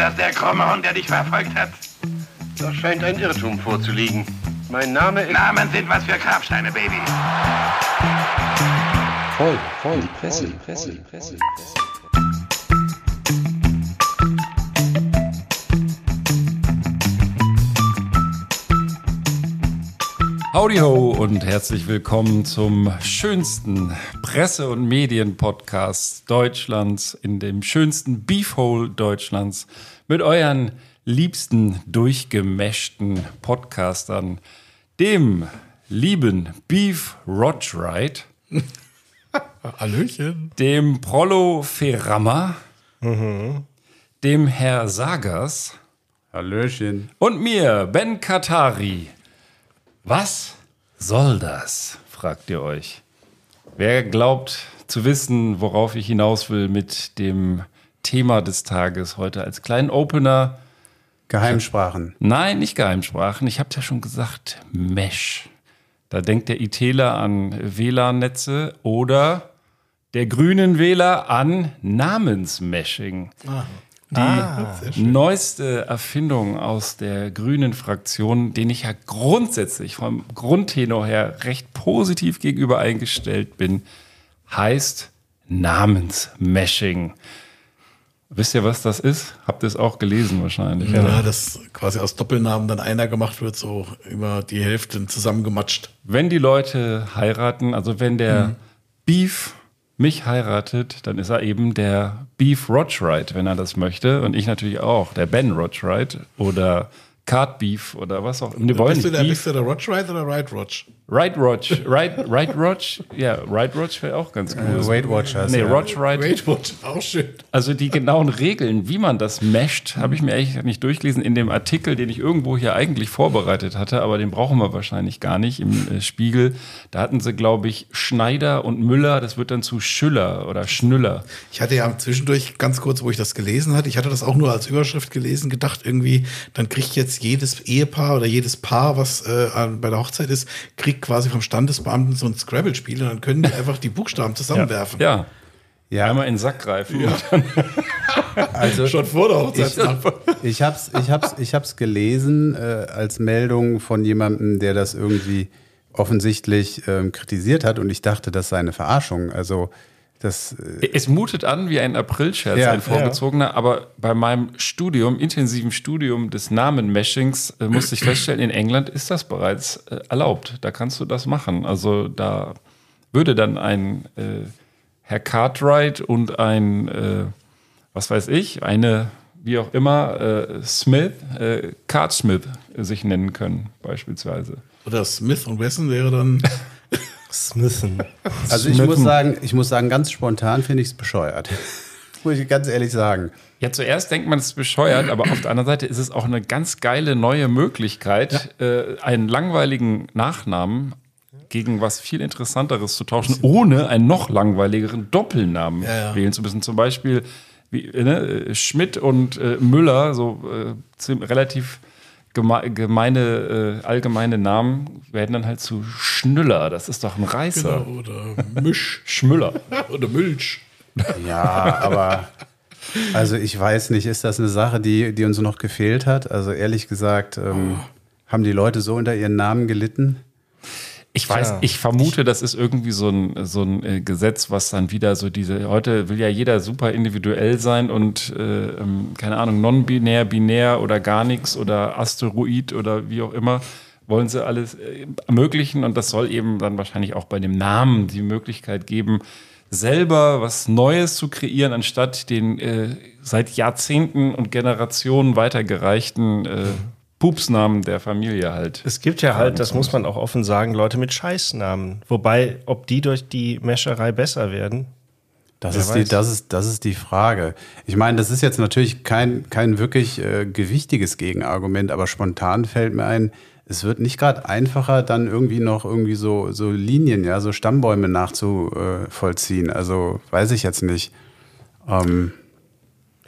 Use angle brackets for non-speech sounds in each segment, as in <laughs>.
das der krumme Hund, der dich verfolgt hat? Da scheint ein Irrtum vorzuliegen. Mein Name ist... Namen sind was für Grabsteine, Baby. Voll, voll, Presse, Presse, Presse, Presse. Ho und herzlich willkommen zum schönsten Presse- und Medienpodcast Deutschlands in dem schönsten Beefhole Deutschlands mit euren liebsten durchgemäschten Podcastern, dem lieben Beef Rodride, <laughs> Hallöchen. dem Prollo Ferrammer, dem Herr Sagas Hallöchen. und mir, Ben Katari. Was soll das? fragt ihr euch. Wer glaubt zu wissen, worauf ich hinaus will mit dem Thema des Tages heute als kleinen Opener? Geheimsprachen. Nein, nicht Geheimsprachen. Ich habe ja schon gesagt, Mesh. Da denkt der ITler an WLAN-Netze oder der grünen Wähler an Namensmeshing. Die neueste Erfindung aus der grünen Fraktion, den ich ja grundsätzlich vom Grundtenor her recht positiv gegenüber eingestellt bin, heißt Namensmeshing. Wisst ihr, was das ist? Habt ihr es auch gelesen wahrscheinlich? Ja, dass quasi aus Doppelnamen dann einer gemacht wird, so immer die Hälfte zusammengematscht. Wenn die Leute heiraten, also wenn der Beef mich heiratet, dann ist er eben der Beef Rodride, wenn er das möchte. Und ich natürlich auch, der Ben Rodride oder Card Beef oder was auch immer. Bist du, der, bist du der Roach Ride oder Ride Roach? Right Roach, Right, right Roach, ja, Right Roach wäre auch ganz cool. Weight Watchers. nee, ja. Roach Ride. Ride Roach, auch schön. Also die genauen Regeln, wie man das mescht, habe ich mir eigentlich nicht durchgelesen in dem Artikel, den ich irgendwo hier eigentlich vorbereitet hatte, aber den brauchen wir wahrscheinlich gar nicht im äh, Spiegel. Da hatten sie, glaube ich, Schneider und Müller, das wird dann zu Schüller oder Schnüller. Ich hatte ja zwischendurch ganz kurz, wo ich das gelesen hatte, ich hatte das auch nur als Überschrift gelesen, gedacht irgendwie, dann kriegt jetzt jedes Ehepaar oder jedes Paar, was äh, bei der Hochzeit ist, kriegt quasi vom Standesbeamten so ein Scrabble-Spiel und dann können die einfach die Buchstaben zusammenwerfen. Ja, Ja, einmal in den Sack greifen. <laughs> also Schon vor der Hochzeitsnacht. ich hab's, ich hab's, ich hab's gelesen äh, als Meldung von jemandem, der das irgendwie offensichtlich ähm, kritisiert hat und ich dachte, das sei eine Verarschung. Also das äh, Es mutet an wie ein Aprilscherz, Ja, ein vorgezogener, aber bei meinem Studium, intensiven Studium des Namenmeshings, äh, musste ich feststellen, in England ist das bereits äh, erlaubt. Da kannst du das machen. Also da würde dann ein äh, Herr Cartwright und ein, äh, was weiß ich, eine, wie auch immer, äh, Smith, äh, Cardsmith äh, sich nennen können, beispielsweise. Oder Smith und Wesson wäre dann. <laughs> Smithen. <laughs> also ich muss sagen, ich muss sagen, ganz spontan finde ich es bescheuert. <laughs> muss ich ganz ehrlich sagen. Ja, zuerst denkt man, es ist bescheuert, aber auf der anderen Seite ist es auch eine ganz geile neue Möglichkeit, äh, einen langweiligen Nachnamen gegen was viel Interessanteres zu tauschen, ohne einen noch langweiligeren Doppelnamen Ja, ja. wählen zu müssen. Zum Beispiel wie, äh, ne, Schmidt und äh, Müller, so äh, relativ gemeine, äh, allgemeine Namen, werden dann halt zu Schnüller. Das ist doch ein Reißer. Oder Misch. <laughs> Schmüller. oder Milch. Ja, aber also ich weiß nicht, ist das eine Sache, die, die uns noch gefehlt hat? Also ehrlich gesagt, ähm, haben die Leute so unter ihren Namen gelitten? Ich weiß, Tja. ich vermute, das ist irgendwie so ein, so ein äh, Gesetz, was dann wieder so diese, heute will ja jeder super individuell sein und äh, ähm, keine Ahnung, non-binär, binär oder gar nichts oder Asteroid oder wie auch immer, wollen sie alles äh, ermöglichen und das soll eben dann wahrscheinlich auch bei dem Namen die Möglichkeit geben, selber was Neues zu kreieren, anstatt den äh, seit Jahrzehnten und Generationen weitergereichten äh, Pupsnamen der Familie halt. Es gibt ja halt, das muss man auch offen sagen, Leute mit Scheißnamen. Wobei, ob die durch die Mescherei besser werden, Das Wer ist, die, weiß. das, ist, das ist die Frage. Ich meine, das ist jetzt natürlich kein, kein wirklich äh, gewichtiges Gegenargument, aber spontan fällt mir ein, es wird nicht gerade einfacher, dann irgendwie noch irgendwie so, so Linien, ja, so Stammbäume nachzuvollziehen. Also weiß ich jetzt nicht. Ähm,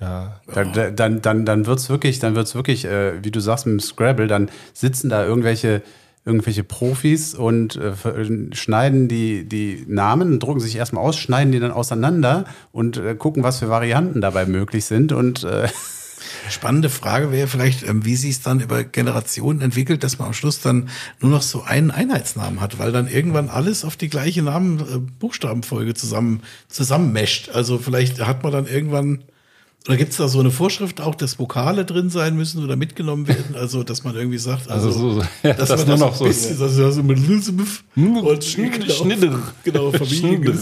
ja, Da, da, dann dann, dann wird es wirklich, dann wird's wirklich äh, wie du sagst, mit dem Scrabble, dann sitzen da irgendwelche, irgendwelche Profis und äh, ver- schneiden die, die Namen, drucken sich erstmal aus, schneiden die dann auseinander und äh, gucken, was für Varianten dabei möglich sind. Und äh, <laughs> Spannende Frage wäre vielleicht, ähm, wie sich es dann über Generationen entwickelt, dass man am Schluss dann nur noch so einen Einheitsnamen hat, weil dann irgendwann alles auf die gleiche Namen, äh, Buchstabenfolge zusammen, zusammenmescht. Also vielleicht hat man dann irgendwann, oder gibt es da so eine Vorschrift auch, dass Vokale drin sein müssen oder mitgenommen werden? Also, dass man irgendwie sagt, also, Also so- so- ja, <laughs> dass das man nur das noch ein so- bisschen, das ist ja so mit Elizabeth und Schnitt- Schnitter. genau, <laughs> Familie.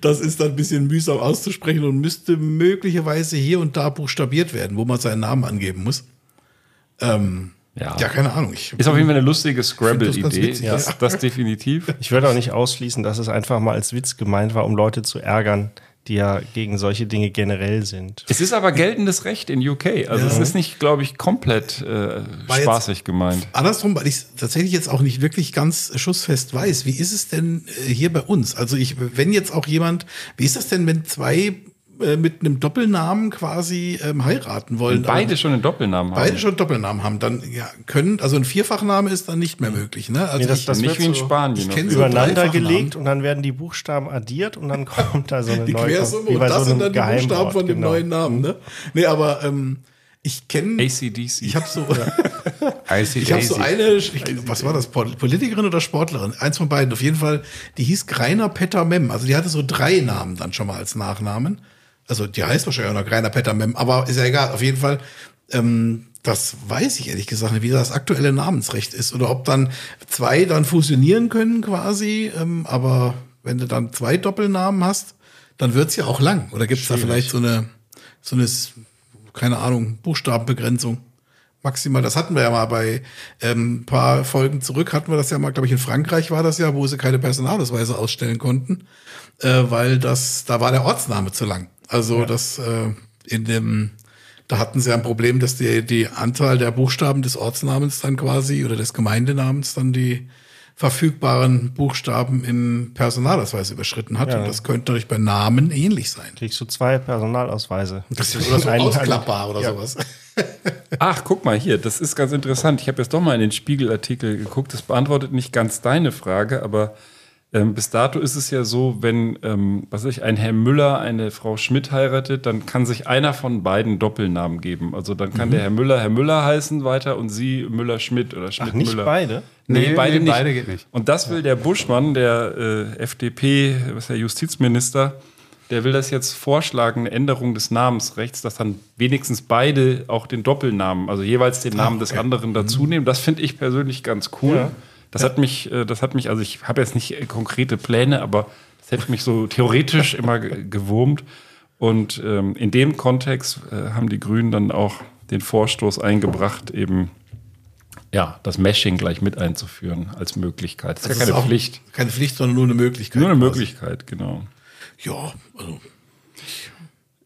Das ist dann ein bisschen mühsam auszusprechen und müsste möglicherweise hier und da buchstabiert werden, wo man seinen Namen angeben muss. Ähm, Ja. ja. keine Ahnung. Ich, Ist auf jeden Fall eine lustige das Scrabble-Idee. Das, ja. das definitiv. Ich würde auch nicht ausschließen, dass es einfach mal als Witz gemeint war, um Leute zu ärgern, die ja gegen solche Dinge generell sind. Es ist aber geltendes Recht in UK. Also es ist nicht, glaube ich, komplett äh, spaßig gemeint. Andersrum, weil ich tatsächlich jetzt auch nicht wirklich ganz schussfest weiß, wie ist es denn äh, hier bei uns? Also ich, wenn jetzt auch jemand, wie ist das denn, wenn zwei äh, mit einem Doppelnamen quasi ähm, heiraten wollen? Beide aber schon einen Doppelnamen haben. beide schon Doppelnamen haben, dann ja, können, also ein Vierfachname ist dann nicht mehr möglich, ne? Also Nee, das- ich, das nicht wie in so Spanien. ich noch. kenn so Übereinander gelegt und dann werden die Buchstaben addiert und dann <laughs> kommt da so eine die neue Quersumme und das so sind dann die Buchstaben von dem genau. neuen Namen, ne? Nee, aber ähm, ich kenne, ACDC. ich habe so, ICDC. <laughs> ich habe so eine, ich, was war das, Pol- Politikerin oder Sportlerin? Eins von beiden, auf jeden Fall, die hieß Greiner Petter Mem, also die hatte so drei Namen dann schon mal als Nachnamen. Also die heißt wahrscheinlich auch noch Greiner Petter Mem, aber ist ja egal, auf jeden Fall, ähm, das weiß ich ehrlich gesagt nicht, wie das aktuelle Namensrecht ist oder ob dann zwei dann fusionieren können quasi, ähm, aber wenn du dann zwei Doppelnamen hast, dann wird's ja auch lang. Oder gibt's da vielleicht so eine, so eine, keine Ahnung, Buchstabenbegrenzung? Maximal, das hatten wir ja mal bei ähm, paar Folgen zurück, hatten wir das ja mal, glaube ich, in Frankreich war das ja, wo sie keine Personalausweise ausstellen konnten, äh, weil das, da war der Ortsname zu lang. Also das äh, in dem, da hatten sie ja ein Problem, dass die, die Anzahl der Buchstaben des Ortsnamens dann quasi oder des Gemeindenamens dann die verfügbaren Buchstaben im Personalausweis überschritten hat. Ja. Und das könnte natürlich bei Namen ähnlich sein. Kriegst du zwei Personalausweise. Das ist oder so Ein- ausklappbar oder Ja. sowas. <laughs> Ach, guck mal hier, das ist ganz interessant. Ich habe jetzt doch mal in den Spiegelartikel geguckt. Das beantwortet nicht ganz deine Frage, aber ähm, bis dato ist es ja so, wenn, ähm, was ich, ein Herr Müller eine Frau Schmidt heiratet, dann kann sich einer von beiden Doppelnamen geben. Also dann kann der Herr Müller Herr Müller heißen weiter und sie Müller Schmidt oder Schmidt Ach, nicht Müller. beide? Nee, Nee, beide nee, nicht. beide geht nicht. Und das will der Buschmann, der äh, FDP, was der Justizminister, der will das jetzt vorschlagen, eine Änderung des Namensrechts, dass dann wenigstens beide auch den Doppelnamen, also jeweils den Namen des anderen dazu nehmen. Das finde ich persönlich ganz cool. Ja. Das hat mich, äh, das hat mich, also ich habe jetzt nicht äh, konkrete Pläne, aber das hätte mich so theoretisch <laughs> immer ge- gewurmt. Und ähm, in dem Kontext äh, haben die Grünen dann auch den Vorstoß eingebracht, eben ja, das Meshing gleich mit einzuführen als Möglichkeit. Das ist Das ja keine ist Pflicht. Keine Pflicht, sondern nur eine Möglichkeit. Nur eine. Möglichkeit, genau. Ja, also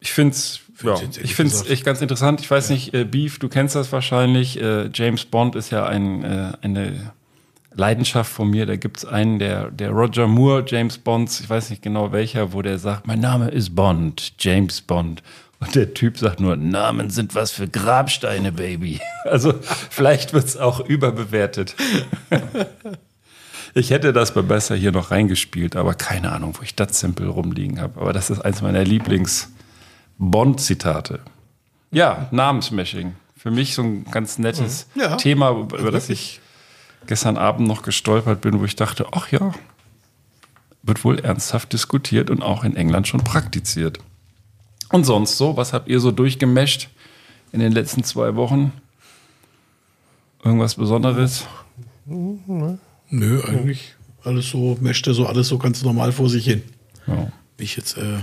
Ich finde es ja, ich find's gesagt- echt ganz interessant. Ich weiß nicht, äh, Beef, du kennst das wahrscheinlich. Äh, James Bond ist ja ein, äh, eine Leidenschaft von mir. Da gibt es einen, der, der Roger Moore, James Bonds, ich weiß nicht genau welcher, wo der sagt, mein Name ist Bond, James Bond. Und der Typ sagt nur, Namen sind was für Grabsteine, Baby. <laughs> Also vielleicht wird es auch überbewertet. <laughs> Ich hätte das bei Besser hier noch reingespielt, aber keine Ahnung, wo ich das Sample rumliegen habe. Aber das ist eins meiner Lieblings-Bond-Zitate. Ja, Namensmashing. Für mich so ein ganz nettes Ja. Thema, über das ich gestern Abend noch gestolpert bin, wo ich dachte, ach ja, wird wohl ernsthaft diskutiert und auch in England schon praktiziert. Und sonst so, was habt ihr so durchgemescht in den letzten zwei Wochen? Irgendwas Besonderes? nö, eigentlich alles so, möchte so alles so ganz normal vor sich hin. Ja. Wie ich jetzt, äh,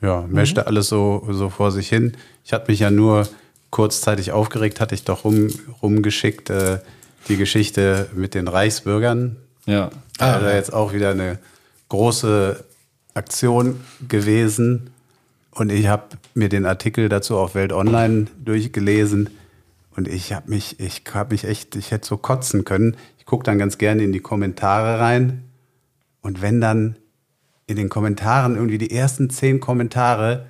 Ja, meschte alles so, so vor sich hin. Ich hatte mich ja nur kurzzeitig aufgeregt, hatte ich doch rum, rumgeschickt, äh, die Geschichte mit den Reichsbürgern. Ja. Also jetzt auch wieder eine große Aktion gewesen. Und ich habe mir den Artikel dazu auf Welt Online durchgelesen. Und ich habe mich, ich habe mich echt, ich hätte so kotzen können. Ich gucke dann ganz gerne in die Kommentare rein. Und wenn dann in den Kommentaren irgendwie die ersten zehn Kommentare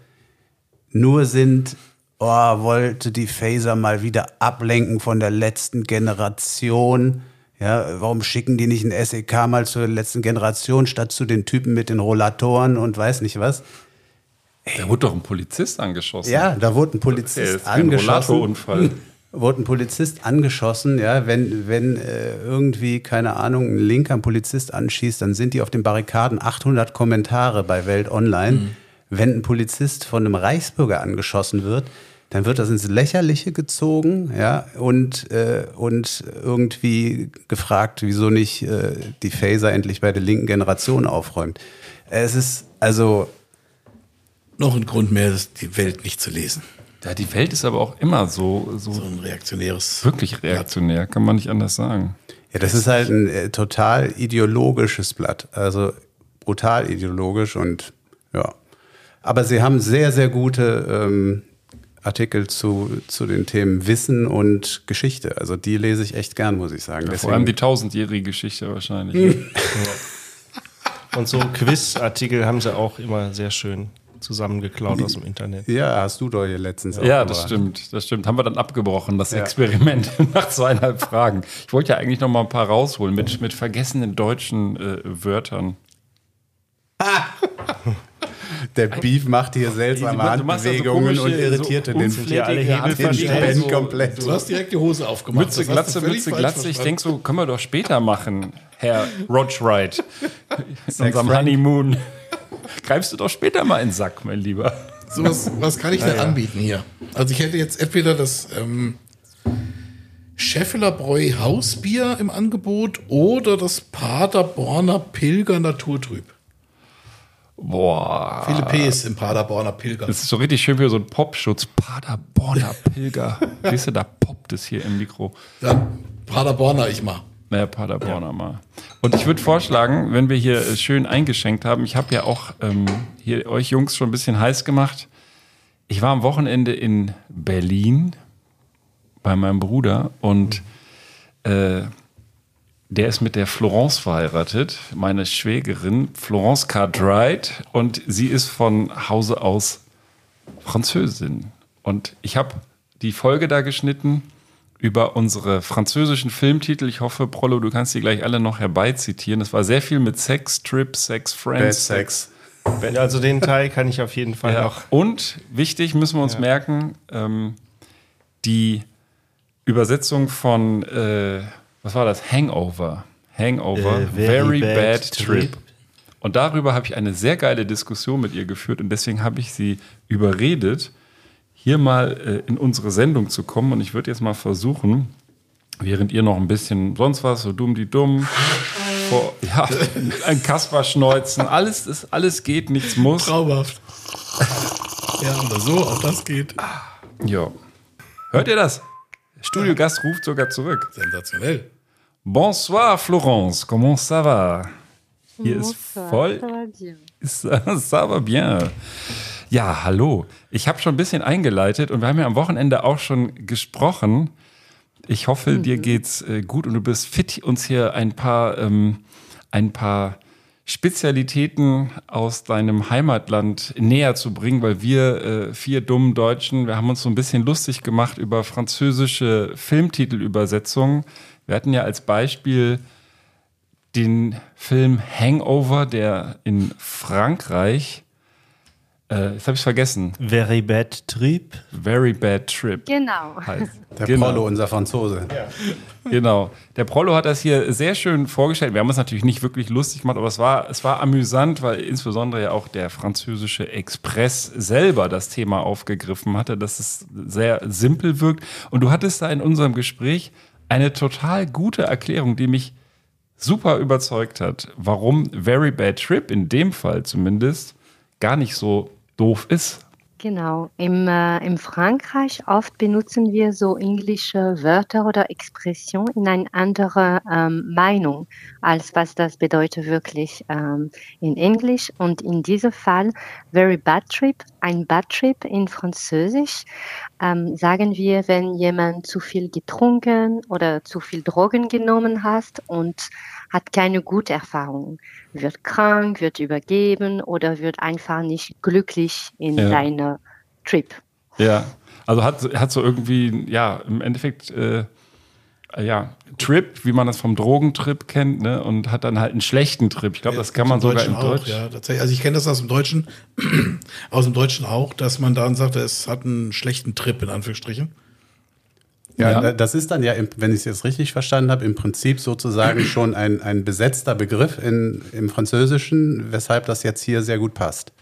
nur sind, oh, wollte die Phaser mal wieder ablenken von der letzten Generation. Ja, warum schicken die nicht ein SEK mal zur letzten Generation statt zu den Typen mit den Rollatoren und weiß nicht was? Da wurde doch ein Polizist angeschossen. Ja, da wurde ein Polizist ist kein angeschossen. Rollatorunfall. <laughs> Wurde ein Polizist angeschossen, ja, wenn, wenn äh, irgendwie, keine Ahnung, ein linker einen Polizist anschießt, dann sind die auf den Barrikaden 800 Kommentare bei Welt Online. Wenn ein Polizist von einem Reichsbürger angeschossen wird, dann wird das ins Lächerliche gezogen, ja, und, äh, und irgendwie gefragt, wieso nicht äh, die Phaser endlich bei der linken Generation aufräumt. Es ist, also, Noch ein Grund mehr, die Welt nicht zu lesen. Ja, die Welt ist aber auch immer so, so So ein reaktionäres. wirklich reaktionär, kann man nicht anders sagen. Ja, das ist halt ein äh, total ideologisches Blatt. Also brutal ideologisch und ja. Aber sie haben sehr, sehr gute ähm, Artikel zu, zu den Themen Wissen und Geschichte. Also die lese ich echt gern, muss ich sagen. Ja, vor allem die tausendjährige Geschichte wahrscheinlich. <laughs> Und so Quizartikel haben sie auch immer sehr schön zusammengeklaut aus dem Internet. ja, hast du doch hier letztens auch Ja, das gemacht. stimmt, das stimmt. Haben wir dann abgebrochen, das Ja. Experiment <laughs> nach zweieinhalb Fragen. Ich wollte ja eigentlich noch mal ein paar rausholen mit, mit vergessenen deutschen äh, Wörtern. <laughs> Der Beef macht hier seltsame ja so Handbewegungen komische, und irritierte so den, den verstellt. Ben so- komplett. Du hast direkt die Hose aufgemacht. Mütze, Glatze, Mütze, Glatze. Ich denke so, können wir doch später machen, Herr Rochwright. <laughs> In unserem. Honeymoon. Greifst du doch später mal in den Sack, mein Lieber. So, was, was kann ich denn anbieten hier? Also ich hätte jetzt entweder das ähm, Scheffeler Bräu Hausbier im Angebot oder das Paderborner Pilger Naturtrüb. Boah. Viele Ps im Paderborner Pilger. Das ist so richtig schön wie so ein Popschutz. Paderborner Pilger. Siehst du, da poppt es hier im Mikro. Ja, Paderborner ich mal. Naja, Paderborner mal. Und ich würde vorschlagen, wenn wir hier äh, schön eingeschenkt haben, ich habe ja auch ähm, hier euch Jungs schon ein bisschen heiß gemacht. Ich war am Wochenende in Berlin bei meinem Bruder und äh, der ist mit der Florence verheiratet, meine Schwägerin, Florence Cartwright, und sie ist von Hause aus Französin. Und ich habe die Folge da geschnitten über unsere französischen Filmtitel. Ich hoffe, Prollo, du kannst die gleich alle noch herbeizitieren. Es war sehr viel mit Sex, Trip, Sex, Bad Friends, Sex. Also den Teil kann ich auf jeden Fall ja. noch. Und wichtig müssen wir uns merken, ähm, die Übersetzung von, äh, was war das? Hangover. Hangover. Äh, very, very bad, bad trip. trip. Und darüber habe ich eine sehr geile Diskussion mit ihr geführt und deswegen habe ich sie überredet, hier mal äh, in unsere Sendung zu kommen. Und ich würde jetzt mal versuchen, während ihr noch ein bisschen sonst was, so dumm die dumm, vor, ja, <laughs> ein Kasper schneuzen, alles, ist, alles geht, nichts muss. Traumhaft. Ja, oder so, auch das geht. Ja. Hört ihr das? Studiogast ruft sogar zurück. Sensationell. Bonsoir, Florence. Comment ça va? Hier ist voll. <laughs> ça va bien. Ja, hallo. Ich habe schon ein bisschen eingeleitet und wir haben ja am Wochenende auch schon gesprochen. Ich hoffe, dir geht's äh, gut und du bist fit, uns hier ein paar, ähm, ein paar Spezialitäten aus deinem Heimatland näher zu bringen, weil wir äh, vier dummen Deutschen, wir haben uns so ein bisschen lustig gemacht über französische Filmtitelübersetzungen. Wir hatten ja als Beispiel den Film Hangover, der in Frankreich, äh, jetzt habe ich vergessen, Very bad trip. Very Bad Trip Genau. heißt. <laughs> Der Genau. Prollo, unser Franzose. Genau. Der Prollo hat das hier sehr schön vorgestellt. Wir haben es natürlich nicht wirklich lustig gemacht, aber es war, es war amüsant, weil insbesondere ja auch der französische Express selber das Thema aufgegriffen hatte, dass es sehr simpel wirkt. Und du hattest da in unserem Gespräch eine total gute Erklärung, die mich super überzeugt hat, warum Very Bad Trip in dem Fall zumindest gar nicht so doof ist. Genau. Im, äh, Im Frankreich oft benutzen wir so englische Wörter oder Expressionen in eine andere ähm, Meinung, als was das bedeutet wirklich ähm, in Englisch. Und in diesem Fall, very bad trip, ein bad trip in Französisch, ähm, sagen wir, wenn jemand zu viel getrunken oder zu viel Drogen genommen hat und hat keine gute Erfahrung, wird krank, wird übergeben oder wird einfach nicht glücklich in Ja. seiner Trip. Ja, also hat, hat so irgendwie, ja, im Endeffekt äh, ja, Trip, wie man das vom Drogentrip kennt, ne? Und hat dann halt einen schlechten Trip. Ich glaube, das kann man Im sogar im Deutschen auch, Deutsch. Ja, tatsächlich. Also ich kenne das aus dem Deutschen, <clears throat> aus dem Deutschen auch, dass man dann sagt, es hat einen schlechten Trip in Anführungsstrichen. Ja, Ja. da- das ist dann ja, im- wenn ich es jetzt richtig verstanden habe, im Prinzip sozusagen <clears throat> schon ein, ein besetzter Begriff in, im Französischen, weshalb das jetzt hier sehr gut passt.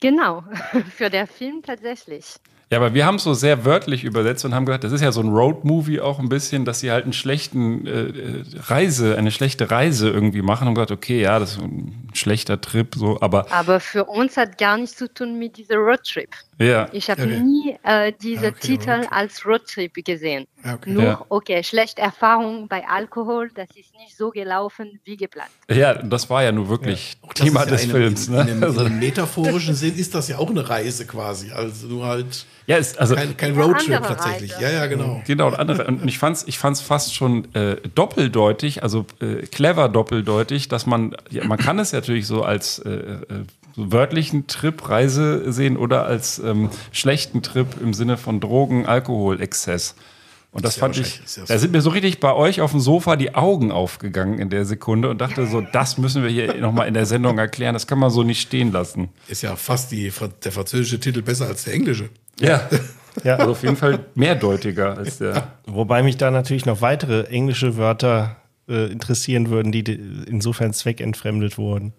Genau, <laughs> für den Film tatsächlich. Ja, aber wir haben es so sehr wörtlich übersetzt und haben gesagt, das ist ja so ein Road-Movie auch ein bisschen, dass sie halt einen schlechten äh, Reise, eine schlechte Reise irgendwie machen und gesagt, okay, ja, das ist ein schlechter Trip, so, aber Aber für uns hat gar nichts zu tun mit diesem Roadtrip. ja. Ich habe Okay. nie äh, diese Ah, okay, Titel als Roadtrip gesehen. Ja, okay. Nur, Ja. okay, schlechte Erfahrung bei Alkohol, das ist nicht so gelaufen wie geplant. Ja, das war ja nur wirklich das Thema ja des in Films. einem, in, Ne? einem, in Also, einem metaphorischen Sinn ist das ja auch eine Reise quasi. Also nur halt ja, ist, also kein, kein Roadtrip tatsächlich. Reise. Ja, ja, genau. Genau, und andere. Und ich fand's, ich fand's fast schon äh, doppeldeutig, also äh, clever doppeldeutig, dass man, ja, man kann es natürlich so als äh, äh, so wörtlichen Trip, Reise sehen oder als ähm, schlechten Trip im Sinne von Drogen, Alkohol, Exzess. Und das ja fand ich, ja da sind mir so richtig bei euch auf dem Sofa die Augen aufgegangen in der Sekunde und dachte so, das müssen wir hier nochmal in der Sendung erklären, das kann man so nicht stehen lassen. Ist ja fast die, der französische Titel besser als der englische. Ja, Ja. also auf jeden Fall mehrdeutiger als der. Wobei mich da natürlich noch weitere englische Wörter äh, interessieren würden, die insofern zweckentfremdet wurden.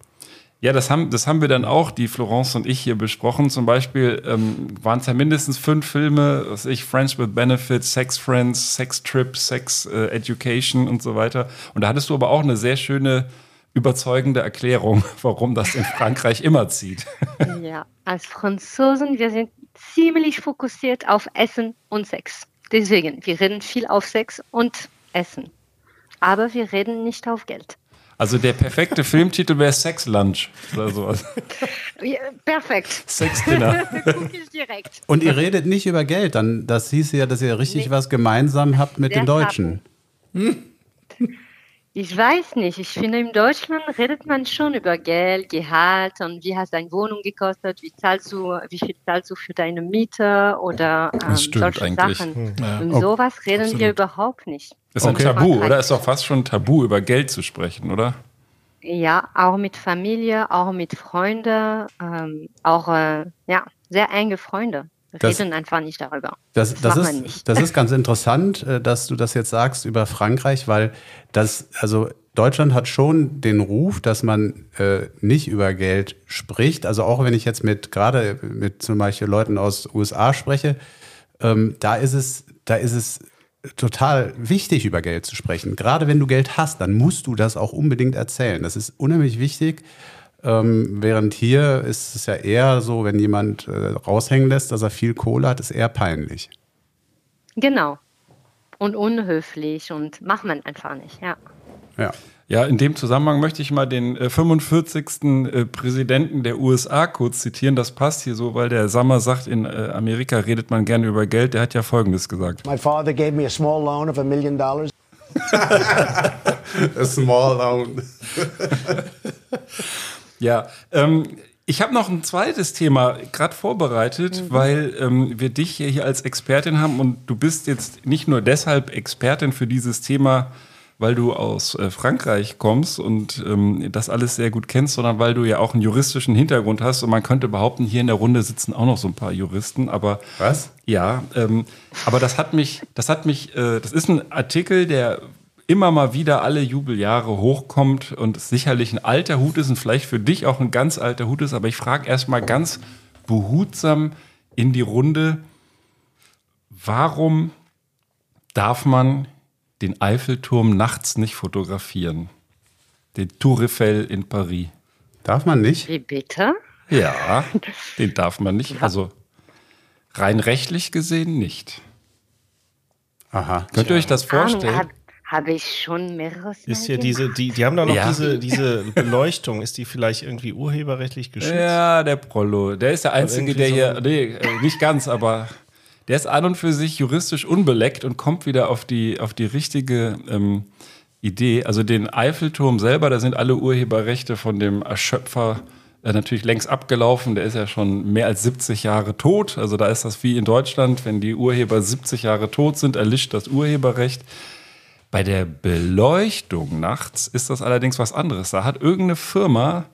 Ja, das haben, das haben wir dann auch, die Florence und ich hier besprochen. Zum Beispiel ähm, waren es ja mindestens fünf Filme, was ich, Friends with Benefits, Sex Friends, Sex Trip, Sex äh, Education und so weiter. Und da hattest du aber auch eine sehr schöne, überzeugende Erklärung, <laughs> warum das in Frankreich <laughs> immer zieht. Ja, als Franzosen, wir sind ziemlich fokussiert auf Essen und Sex. Deswegen, wir reden viel auf Sex und Essen. Aber wir reden nicht auf Geld. Also der perfekte Filmtitel wäre Sex Lunch oder sowas. Ja, perfekt. Sex Dinner. <laughs> Guck ich direkt. Und ihr redet nicht über Geld, dann das hieß ja, dass ihr richtig Nee. was gemeinsam habt mit den Deutschen. Ich weiß nicht. Ich finde, in Deutschland redet man schon über Geld, Gehalt und wie hast deine Wohnung gekostet, wie zahlst du, wie viel zahlst du für deine Miete oder ähm, Das stimmt solche eigentlich. Sachen. Ja. Und sowas reden wir absolut. überhaupt nicht. Das ist Okay. ein Tabu, oder? Ist doch fast schon ein Tabu, über Geld zu sprechen, oder? Ja, auch mit Familie, auch mit Freunden, ähm, auch äh, ja, sehr enge Freunde. Das- reden einfach nicht darüber. Das, Das das, macht man ist, nicht. das ist <laughs> ganz interessant, äh, dass du das jetzt sagst über Frankreich, weil das, also Deutschland hat schon den Ruf, dass man äh, nicht über Geld spricht. Also auch wenn ich jetzt mit gerade mit zum Beispiel Leuten aus USA spreche, ähm, da ist es, da ist es total wichtig, über Geld zu sprechen. Gerade wenn du Geld hast, dann musst du das auch unbedingt erzählen. Das ist unheimlich wichtig. Ähm, während hier ist es ja eher so, wenn jemand äh, raushängen lässt, dass er viel Kohle hat, ist eher peinlich. Genau. Und unhöflich und macht man einfach nicht, ja. Ja. Ja, in dem Zusammenhang möchte ich mal den äh, 45. Äh, Präsidenten der USA kurz zitieren. Das passt hier so, weil der Sammer sagt, in äh, Amerika redet man gerne über Geld. Der hat ja Folgendes gesagt. My father gave me a small loan of a million dollars. <laughs> A small loan. <laughs> Ja, ähm, ich habe noch ein zweites Thema gerade vorbereitet, weil ähm, wir dich hier als Expertin haben und du bist jetzt nicht nur deshalb Expertin für dieses Thema, weil du aus äh, Frankreich kommst und ähm, das alles sehr gut kennst, sondern weil du ja auch einen juristischen Hintergrund hast. Und man könnte behaupten, hier in der Runde sitzen auch noch so ein paar Juristen, aber Was? ja, ähm, aber das hat mich, das hat mich, äh, das ist ein Artikel, der immer mal wieder alle Jubeljahre hochkommt. Und sicherlich ein alter Hut ist und vielleicht für dich auch ein ganz alter Hut ist, aber ich frage erstmal ganz behutsam in die Runde, warum darf man den Eiffelturm nachts nicht fotografieren? Den Tour Eiffel in Paris. Darf man nicht? Wie bitte? Ja, <laughs> den darf man nicht. Also rein rechtlich gesehen nicht. Aha. Könnt ihr euch das vorstellen? Habe hab ich schon mehrere Ist hier diese, die, die haben doch noch Ja. diese, <laughs> diese Beleuchtung. Ist die vielleicht irgendwie urheberrechtlich geschützt? Ja, der Prollo. Der ist der Einzige, der so- hier, nee, äh, nicht ganz, aber der ist an und für sich juristisch unbeleckt und kommt wieder auf die, auf die richtige ähm, Idee. Also den Eiffelturm selber, da sind alle Urheberrechte von dem Erschöpfer äh, natürlich längst abgelaufen. Der ist ja schon mehr als 70 Jahre tot. Also da ist das wie in Deutschland, wenn die Urheber 70 Jahre tot sind, erlischt das Urheberrecht. Bei der Beleuchtung nachts ist das allerdings was anderes. Da hat irgendeine Firma,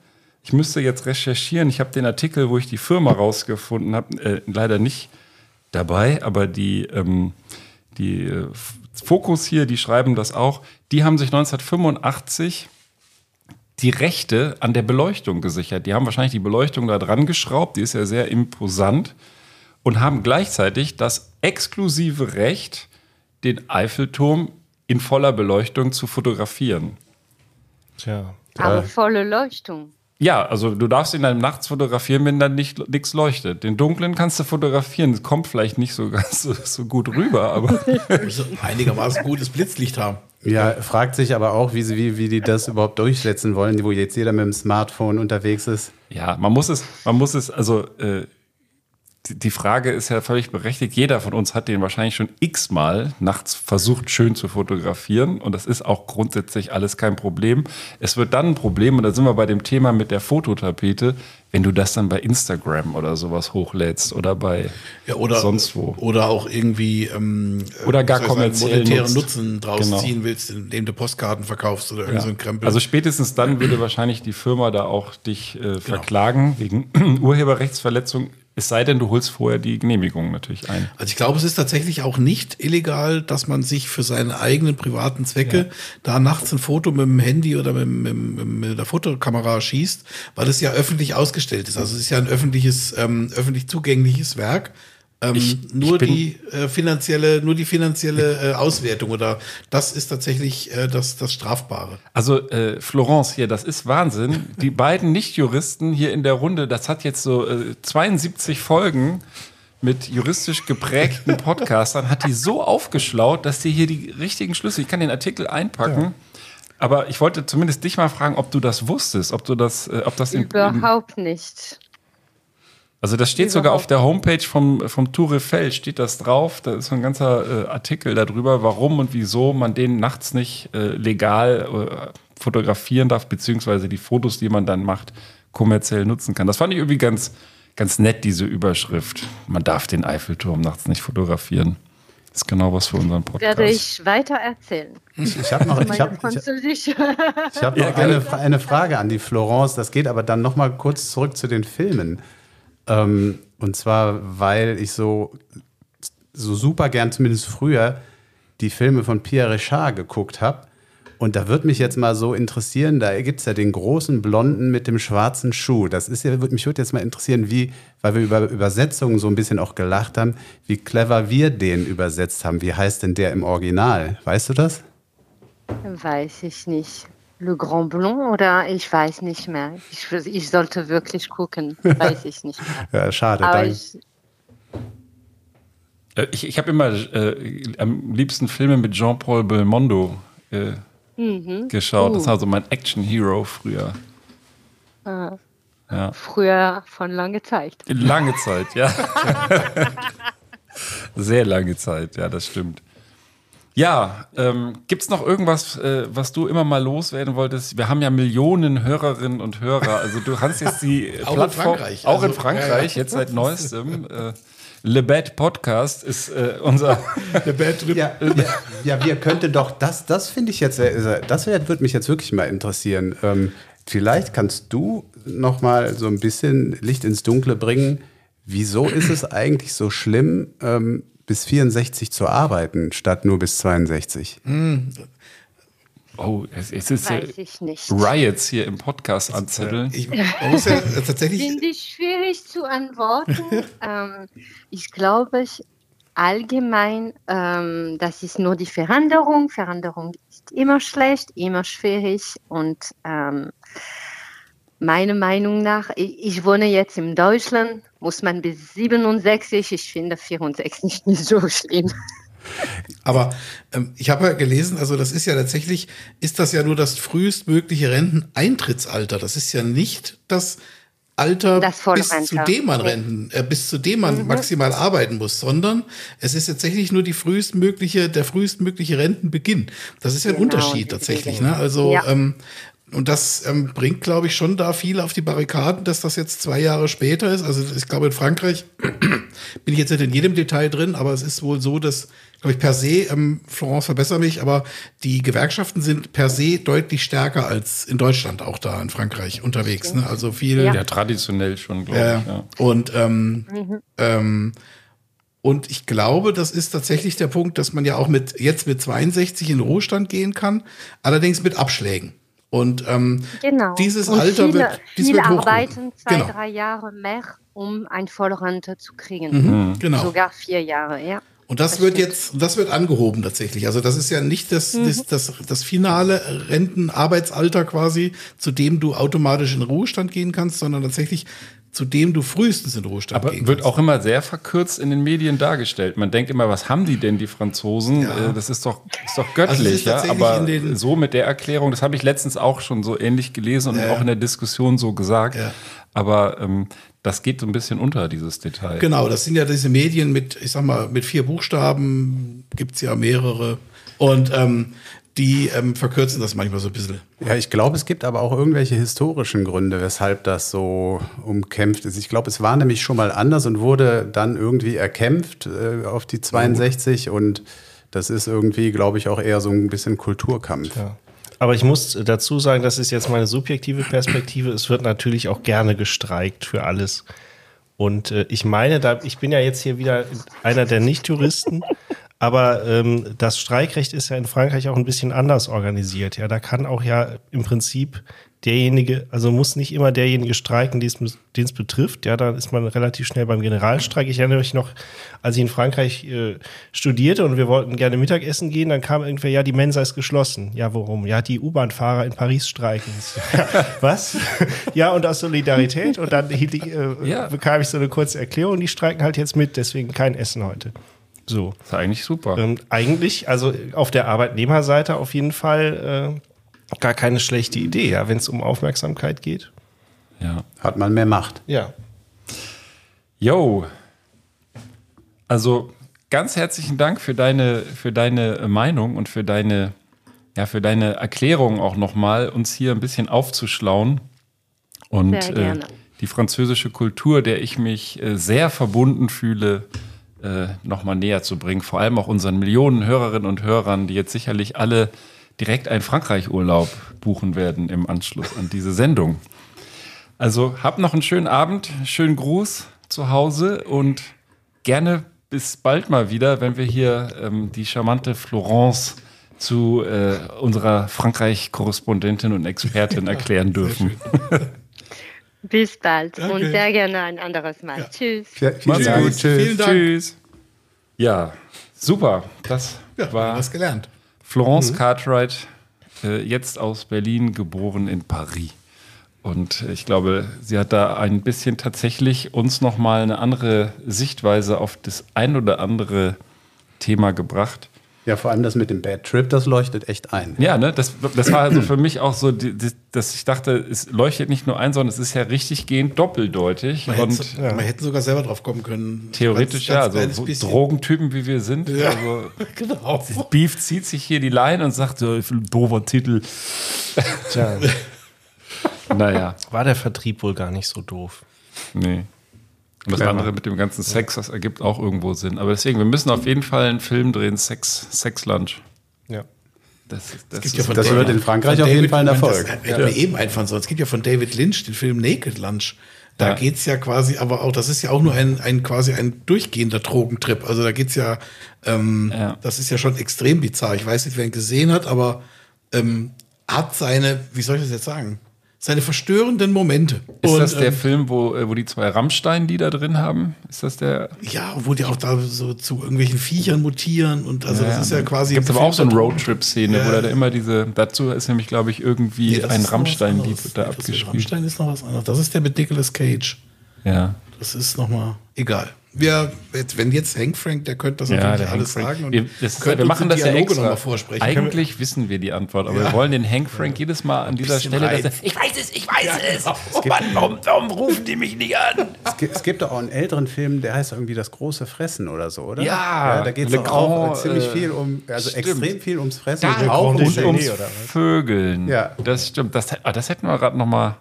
ich müsste jetzt recherchieren, ich habe den Artikel, wo ich die Firma rausgefunden habe, äh, leider nicht dabei, aber die, ähm, die äh, Fokus hier, die schreiben das auch, die haben sich 1985 die Rechte an der Beleuchtung gesichert. Die haben wahrscheinlich die Beleuchtung da dran geschraubt, die ist ja sehr imposant und haben gleichzeitig das exklusive Recht, den Eiffelturm in voller Beleuchtung zu fotografieren. Tja. Aber volle Leuchtung. Ja, also du darfst ihn dann nachts fotografieren, wenn dann nicht nichts leuchtet. Den dunklen kannst du fotografieren. Das kommt vielleicht nicht so ganz so, so gut rüber, aber <laughs> einigermaßen gutes Blitzlicht haben. Ja, fragt sich aber auch, wie, sie, wie, wie die das überhaupt durchsetzen wollen, wo jetzt jeder mit dem Smartphone unterwegs ist. ja, man muss es, man muss es, also äh, die- Frage ist ja völlig berechtigt. Jeder von uns hat den wahrscheinlich schon x-mal nachts versucht, schön zu fotografieren. Und das ist auch grundsätzlich alles kein Problem. Es wird dann ein Problem, und da sind wir bei dem Thema mit der Fototapete, wenn du das dann bei Instagram oder sowas hochlädst oder bei Ja, oder, sonst wo. Oder auch irgendwie ähm, Oder gar ich sagen, kommerziell monetären. Nutzen draus Genau. ziehen willst, indem du Postkarten verkaufst oder irgend Ja. so ein Krempel. Also spätestens dann würde wahrscheinlich die Firma da auch dich Genau. äh, verklagen wegen <clears throat> Urheberrechtsverletzung. Es sei denn, du holst vorher die Genehmigung natürlich ein. Also ich glaube, es ist tatsächlich auch nicht illegal, dass man sich für seine eigenen privaten Zwecke da nachts ein Foto mit dem Handy oder mit, mit, mit, mit der Fotokamera schießt, weil es ja öffentlich ausgestellt ist. Also es ist ja ein öffentliches, ähm, öffentlich zugängliches Werk. Ähm, Ich- nur ich die äh, finanzielle, nur die finanzielle äh, Auswertung oder das ist tatsächlich äh, das, das Strafbare. Also äh, Florence hier, das ist Wahnsinn. Die <laughs> beiden Nicht-Juristen hier in der Runde, das hat jetzt so äh, 72 Folgen mit juristisch geprägten <laughs> Podcastern, hat die so aufgeschlaut, dass die hier die richtigen Schlüsse, ich kann den Artikel einpacken, aber ich wollte zumindest dich mal fragen, ob du das wusstest, ob du das, äh, ob das in, in, Überhaupt nicht. Also das steht sogar auf der Homepage vom, vom Tour Eiffel, steht das drauf. Da ist so ein ganzer äh, Artikel darüber, warum und wieso man den nachts nicht äh, legal äh, fotografieren darf, beziehungsweise die Fotos, die man dann macht, kommerziell nutzen kann. Das fand ich irgendwie ganz, ganz nett, diese Überschrift. Man darf den Eiffelturm nachts nicht fotografieren. Das ist genau was für unseren Podcast. Werde ich weiter erzählen. Ich habe noch, ich hab, ich, ich hab noch eine, eine Frage an die Florence. Das geht aber dann noch mal kurz zurück zu den Filmen. Ähm, und zwar, weil ich so, so super gern, zumindest früher, die Filme von Pierre Richard geguckt habe. Und da würde mich jetzt mal so interessieren, da gibt es ja den großen Blonden mit dem schwarzen Schuh. Das ist ja, mich würde jetzt mal interessieren, wie, weil wir über Übersetzungen so ein bisschen auch gelacht haben, wie clever wir den übersetzt haben. Wie heißt denn der im Original? Weißt du das? Weiß ich nicht. Le Grand Blond oder ich weiß nicht mehr. Ich, ich sollte wirklich gucken. Weiß ich nicht mehr. <laughs> Ja, schade. Aber danke. ich, Äh, ich ich habe immer äh, am liebsten Filme mit Jean-Paul Belmondo äh, geschaut. Das war so mein Action-Hero früher. Ja. früher von lange Zeit. Lange Zeit, ja. <laughs> Sehr lange Zeit, ja, das stimmt. Ja, ähm, gibt es noch irgendwas, äh, was du immer mal loswerden wolltest? Wir haben ja Millionen Hörerinnen und Hörer. Also du hast jetzt die <laughs> Auch in Plattform, Frankreich. auch in Also, Frankreich, ja, ja. jetzt seit neuestem. Äh, Le Bad Podcast ist äh, unser. <laughs> Der Bad Trip. Ja, ja, ja, wir könnte doch, das, das finde ich jetzt, sehr- das würde mich jetzt wirklich mal interessieren. Ähm, vielleicht kannst du noch mal so ein bisschen Licht ins Dunkle bringen. Wieso ist es eigentlich so schlimm, ähm, bis 64 zu arbeiten, statt nur bis 62? Oh, es, es ist äh, ich nicht. Riots hier im Podcast anzetteln. Ich, man muss ja <laughs> tatsächlich. Finde ich schwierig zu antworten. <laughs> ähm, ich glaube, ich allgemein, ähm, das ist nur die Veränderung. Veränderung ist immer schlecht, immer schwierig und ähm, meiner Meinung nach, ich, ich wohne jetzt in Deutschland, muss man bis 67, ich finde 64 <laughs> nicht so schlimm. Aber ähm, ich habe ja gelesen, also das ist ja tatsächlich, ist das ja nur das frühestmögliche Renteneintrittsalter. Das ist ja nicht das Alter, Das bis zu dem man Renten, äh, bis zu dem man maximal arbeiten muss, sondern es ist tatsächlich nur die frühestmögliche, der frühestmögliche Rentenbeginn. Das ist ja ein Genau, Unterschied tatsächlich. Ne? Also Ja. ähm, und das ähm, bringt, glaube ich, schon da viel auf die Barrikaden, dass das jetzt zwei Jahre später ist. Also ich glaube, in Frankreich <clears throat> bin ich jetzt nicht in jedem Detail drin, aber es ist wohl so, dass, glaube ich, per se, ähm, Florence verbessere mich, aber die Gewerkschaften sind per se deutlich stärker als in Deutschland auch da in Frankreich unterwegs. Ne? Also viel. Ja. Ja, traditionell schon, glaube Ja. ich. Ja. Und ähm, ähm, und ich glaube, das ist tatsächlich der Punkt, dass man ja auch mit jetzt mit 62 in den Ruhestand gehen kann, allerdings mit Abschlägen. Und ähm, Genau. dieses Und Alter viele, wird, dies viele wird arbeiten zwei, Genau. drei Jahre mehr, um eine Vollrente zu kriegen. Mhm, genau. Sogar vier Jahre, ja. Und das, Das wird stimmt. jetzt, das wird angehoben tatsächlich. Also das ist ja nicht das, Mhm. das, das, das finale Rentenarbeitsalter quasi, zu dem du automatisch in Ruhestand gehen kannst, sondern tatsächlich zu dem du frühestens in Ruhestand Aber gehen wird kannst. auch immer sehr verkürzt in den Medien dargestellt. Man denkt immer, was haben die denn, die Franzosen? Ja. Äh, Das ist doch, ist doch Also göttlich, ist ja. Aber in den- so mit der Erklärung, das habe ich letztens auch schon so ähnlich gelesen und Ja. auch in der Diskussion so gesagt. Ja. Aber ähm, das geht so ein bisschen unter, dieses Detail. Genau, das sind ja diese Medien mit, ich sag mal, mit vier Buchstaben, gibt's ja mehrere. Und ähm, die ähm, verkürzen das manchmal so ein bisschen. Ja, ich glaube, es gibt aber auch irgendwelche historischen Gründe, weshalb das so umkämpft ist. Ich glaube, es war nämlich schon mal anders und wurde dann irgendwie erkämpft äh, auf die 62 und das ist irgendwie, glaube ich, auch eher so ein bisschen Kulturkampf. Ja. Aber ich muss dazu sagen, das ist jetzt meine subjektive Perspektive. Es wird natürlich auch gerne gestreikt für alles. Und äh, ich meine, da, ich bin ja jetzt hier wieder einer der Nicht-Juristen, aber ähm, das Streikrecht ist ja in Frankreich auch ein bisschen anders organisiert. Ja, da kann auch ja im Prinzip derjenige, also muss nicht immer derjenige streiken, den es betrifft. Ja, da ist man relativ schnell beim Generalstreik. Ich erinnere mich noch, als ich in Frankreich äh, studierte und wir wollten gerne Mittagessen gehen, dann kam irgendwer, ja, die Mensa ist geschlossen. Ja, warum? Ja, die U-Bahn-Fahrer in Paris streiken. <laughs> Was? ja, und aus Solidarität. Und dann äh, Ja. bekam ich so eine kurze Erklärung, die streiken halt jetzt mit, deswegen kein Essen heute. So. Das ist eigentlich super. Ähm, eigentlich, also auf der Arbeitnehmerseite auf jeden Fall äh, gar keine schlechte Idee, ja, wenn es um Aufmerksamkeit geht. Ja. Hat man mehr Macht. Ja. Yo. Also ganz herzlichen Dank für deine, für deine Meinung und für deine, ja, für deine Erklärung auch nochmal, uns hier ein bisschen aufzuschlauen. Und Sehr äh, die französische Kultur, der ich mich äh, sehr verbunden fühle, äh, nochmal näher zu bringen. Vor allem auch unseren Millionen Hörerinnen und Hörern, die jetzt sicherlich alle direkt einen Frankreich-Urlaub buchen werden im Anschluss an diese Sendung. Also habt noch einen schönen Abend, schönen Gruß zu Hause und gerne bis bald mal wieder, wenn wir hier ähm, die charmante Florence zu äh, unserer Frankreich-Korrespondentin und Expertin <laughs> erklären dürfen. <laughs> Bis bald Danke. und sehr gerne ein anderes Mal. Tschüss. Vielen Macht's gut. Tschüss. Vielen Dank. Tschüss. Ja, super. Das Ja, war was gelernt. Florence Cartwright, äh, jetzt aus Berlin, geboren in Paris. Und ich glaube, sie hat da ein bisschen tatsächlich uns nochmal eine andere Sichtweise auf das ein oder andere Thema gebracht. Ja, vor allem das mit dem Bad Trip, das leuchtet echt ein. Ja, ne, das, das war also für mich auch so, die, die, dass ich dachte, es leuchtet nicht nur ein, sondern es ist ja richtig gehend doppeldeutig. Man, und hätte, man hätte sogar selber drauf kommen können. theoretisch Ganz- ja, ganz also so. Drogentypen wie wir sind. Ja. Also, <laughs> Genau. Beef zieht sich hier die Line und sagt, so, doofer Titel. Tja, <laughs> Naja, war der Vertrieb wohl gar nicht so doof. nee. Und das andere mit dem ganzen Sex, das ergibt auch irgendwo Sinn. Aber deswegen, wir müssen auf jeden Fall einen Film drehen, Sex, Sex Lunch. Ja. Das, das gibt ist ja von Das David- wird in Frankreich auf jeden David- Fall ein das Erfolg. Hätte mir eben einfallen sollen. Es gibt ja von David Lynch den Film Naked Lunch. Da Ja. geht's ja quasi, aber auch, das ist ja auch nur ein, ein quasi ein durchgehender Drogentrip. Also da geht's ja, ähm, Ja. das ist ja schon extrem bizarr. Ich weiß nicht, wer ihn gesehen hat, aber ähm, hat seine, wie soll ich das jetzt sagen? Seine verstörenden Momente. Ist Und, das der ähm, Film, wo, äh, wo die zwei Rammstein-Lieder drin haben? Ist das der? Ja, wo die auch da so zu irgendwelchen Viechern mutieren und also das ist ja quasi. Gibt aber auch so eine Roadtrip-Szene, wo Ja. er da immer diese. Dazu ist nämlich, glaube ich, irgendwie Nee, ein Rammstein-Lied da Nee, das ist- abgespielt. Rammstein ist noch was anderes. Das ist der mit Nicolas Cage. Ja. Das ist nochmal egal. Wir, jetzt- wenn jetzt Hank Frank, der könnte das Ja, natürlich alles Frank. sagen. und Wir, das ist, wir machen das ja extra. noch mal vorsprechen. Eigentlich wissen wir die Antwort, aber wir wollen den Hank Frank jedes Mal an dieser Stelle, dass er, ich weiß es, ich weiß es. Oh Mann, warum, warum rufen die mich nicht an? Es gibt, es gibt doch auch einen älteren Film, der heißt irgendwie Das große Fressen oder so, oder? Ja, da geht es auch Grand, ziemlich äh, viel um, also stimmt. extrem viel ums Fressen. Da, und auch um ums was? Vögeln. Ja. Das stimmt. Das, ah, das hätten wir gerade noch mal.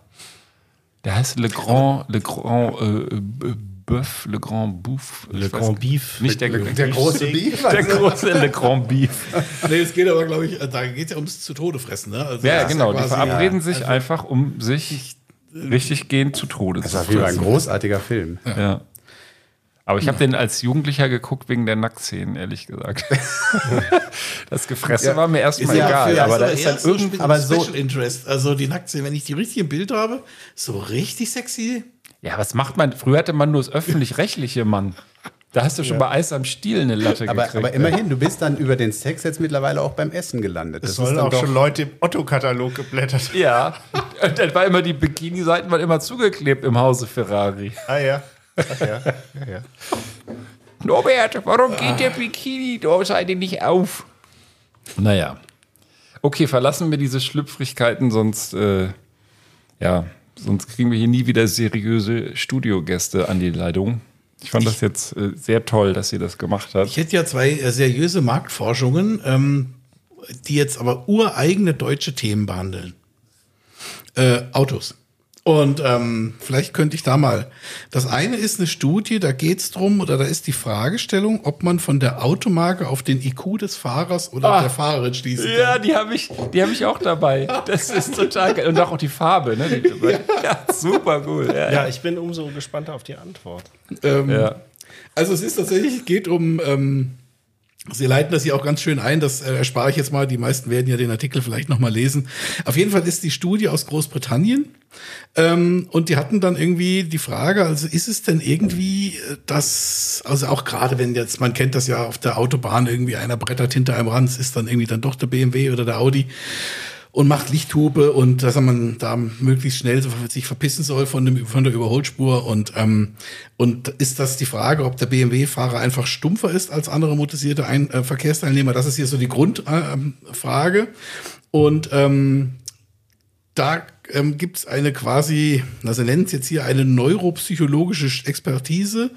Der heißt Le Grand, Le Grand äh, B- Bœuf, Le Grand Bouffe. Le Grand Beef. Nicht der, der große Beef. der große Le Grand Beef. <laughs> Nee, es geht aber, glaube ich, äh, da geht es ja ums zu Tode fressen. Ne? Also Ja, das ist genau. Die quasi- verabreden sich einfach, um sich richtig gehend zu Tode Das zu ist auf jeden Fall ein fressen. großartiger Film. Ja. Aber ich habe den als Jugendlicher geguckt wegen der Nacktszenen, ehrlich gesagt. <laughs> das Gefresse Ja. war mir erstmal ja egal. für- aber da also ist eher dann so irgendwie. Aber so- Special Interest. Also die Nacktszene, wenn ich die richtig im Bild habe, so richtig sexy. Ja, was macht man? Früher hatte man nur das öffentlich-rechtliche, Mann. Da hast du schon bei Eis am Stiel eine Latte Aber, gekriegt. aber immerhin, du bist dann über den Sex jetzt mittlerweile auch beim Essen gelandet. Es Das sollen ist dann auch schon Leute im Otto-Katalog geblättert. <laughs> Ja, und dann war immer die Bikini-Seiten waren immer zugeklebt im Hause Ferrari. Ah ja. Ach ja. ja, ja. Norbert, warum geht der Bikini da Seite nicht auf? Naja. Okay, verlassen wir diese Schlüpfrigkeiten, sonst, äh, ja, sonst kriegen wir hier nie wieder seriöse Studiogäste an die Leitung. Ich fand das jetzt äh, sehr toll, dass sie das gemacht hat. Ich hätte ja zwei äh, seriöse Marktforschungen, ähm, die jetzt aber ureigene deutsche Themen behandeln. Äh, Autos. Und ähm, vielleicht könnte ich da mal. Das eine ist eine Studie, da geht es drum, oder da ist die Fragestellung, ob man von der Automarke auf den IQ des Fahrers oder Ah. der Fahrerin schließen kann. Ja, die habe ich, die hab ich auch dabei. Das ist total geil. Und auch die Farbe, ne? Die, <laughs> ja. super cool. Ja, ja, ich bin umso gespannter auf die Antwort. Ähm, ja. Also es ist tatsächlich, es geht um, ähm, Sie leiten das hier auch ganz schön ein, das äh, erspare ich jetzt mal, die meisten werden ja den Artikel vielleicht nochmal lesen. Auf jeden Fall ist die Studie aus Großbritannien ähm, und die hatten dann irgendwie die Frage, also ist es denn irgendwie äh, das, also auch gerade wenn jetzt, man kennt das ja auf der Autobahn, irgendwie einer brettert hinter einem ran, ist dann irgendwie dann doch der BMW oder der Audi und macht Lichthupe und dass man da möglichst schnell sich verpissen soll von, dem, von der Überholspur und ähm, und ist das die Frage, ob der BMW-Fahrer einfach stumpfer ist als andere motorisierte Ein äh, Verkehrsteilnehmer? Das ist hier so die Grundfrage. Frage. und ähm, da ähm, gibt es eine quasi, sie nennen es jetzt hier eine neuropsychologische Expertise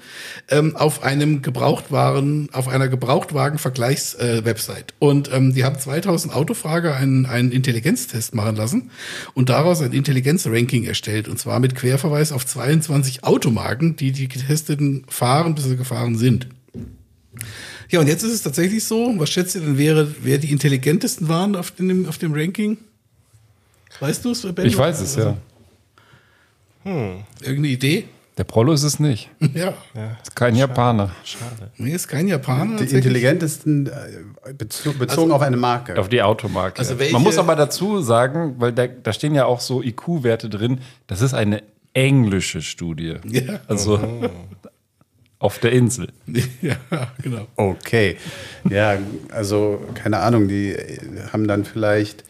ähm, auf einem Gebrauchtwaren, auf einer Gebrauchtwagen-Vergleichs-Website. und ähm, die haben 2000 Autofrager einen, einen Intelligenztest machen lassen und daraus ein Intelligenzranking erstellt. Und zwar mit Querverweis auf 22 Automarken, die die getesteten fahren, bis sie gefahren sind. Ja, und jetzt ist es tatsächlich so, was schätzt ihr denn, wäre, wer die intelligentesten waren auf dem, auf dem Ranking? Weißt du es? Ben? Ich weiß es, ja. Irgendeine Idee? Der Prollo ist es nicht. <laughs> Ja. Ist kein Japaner. Nee, ist kein Japaner. Die intelligentesten äh, bezo bezogen auf eine Marke. Auf die Automarke. Also welche- Man muss aber dazu sagen, weil da, da stehen ja auch so IQ-Werte drin, das ist eine englische Studie. Ja. Also <laughs> auf der Insel. <laughs> ja, genau. Okay. Ja, also keine Ahnung, die äh, haben dann vielleicht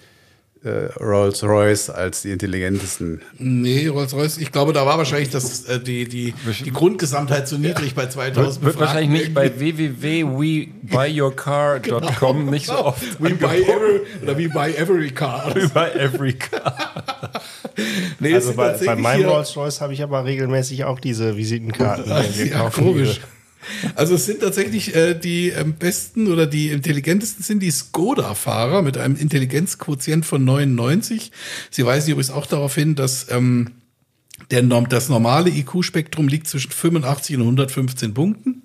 äh, Rolls-Royce als die intelligentesten. Nee, Rolls-Royce, ich glaube, da war wahrscheinlich das, äh, die, die, die Grundgesamtheit zu niedrig bei 2000 Wird, wird wahrscheinlich nicht bei www.webuyyourcar.com nicht so oft We buy every, oder we buy every car. über every car. <laughs> Nee, Also bei, bei meinem Rolls-Royce habe ich aber regelmäßig auch diese Visitenkarten. <laughs> Ja, komisch. Also es sind tatsächlich äh, die ähm, besten oder die intelligentesten sind die Skoda-Fahrer mit einem Intelligenzquotient von 99. Sie weisen übrigens auch darauf hin, dass ähm, der, Norm- das normale IQ-Spektrum liegt zwischen 85 und 115 Punkten.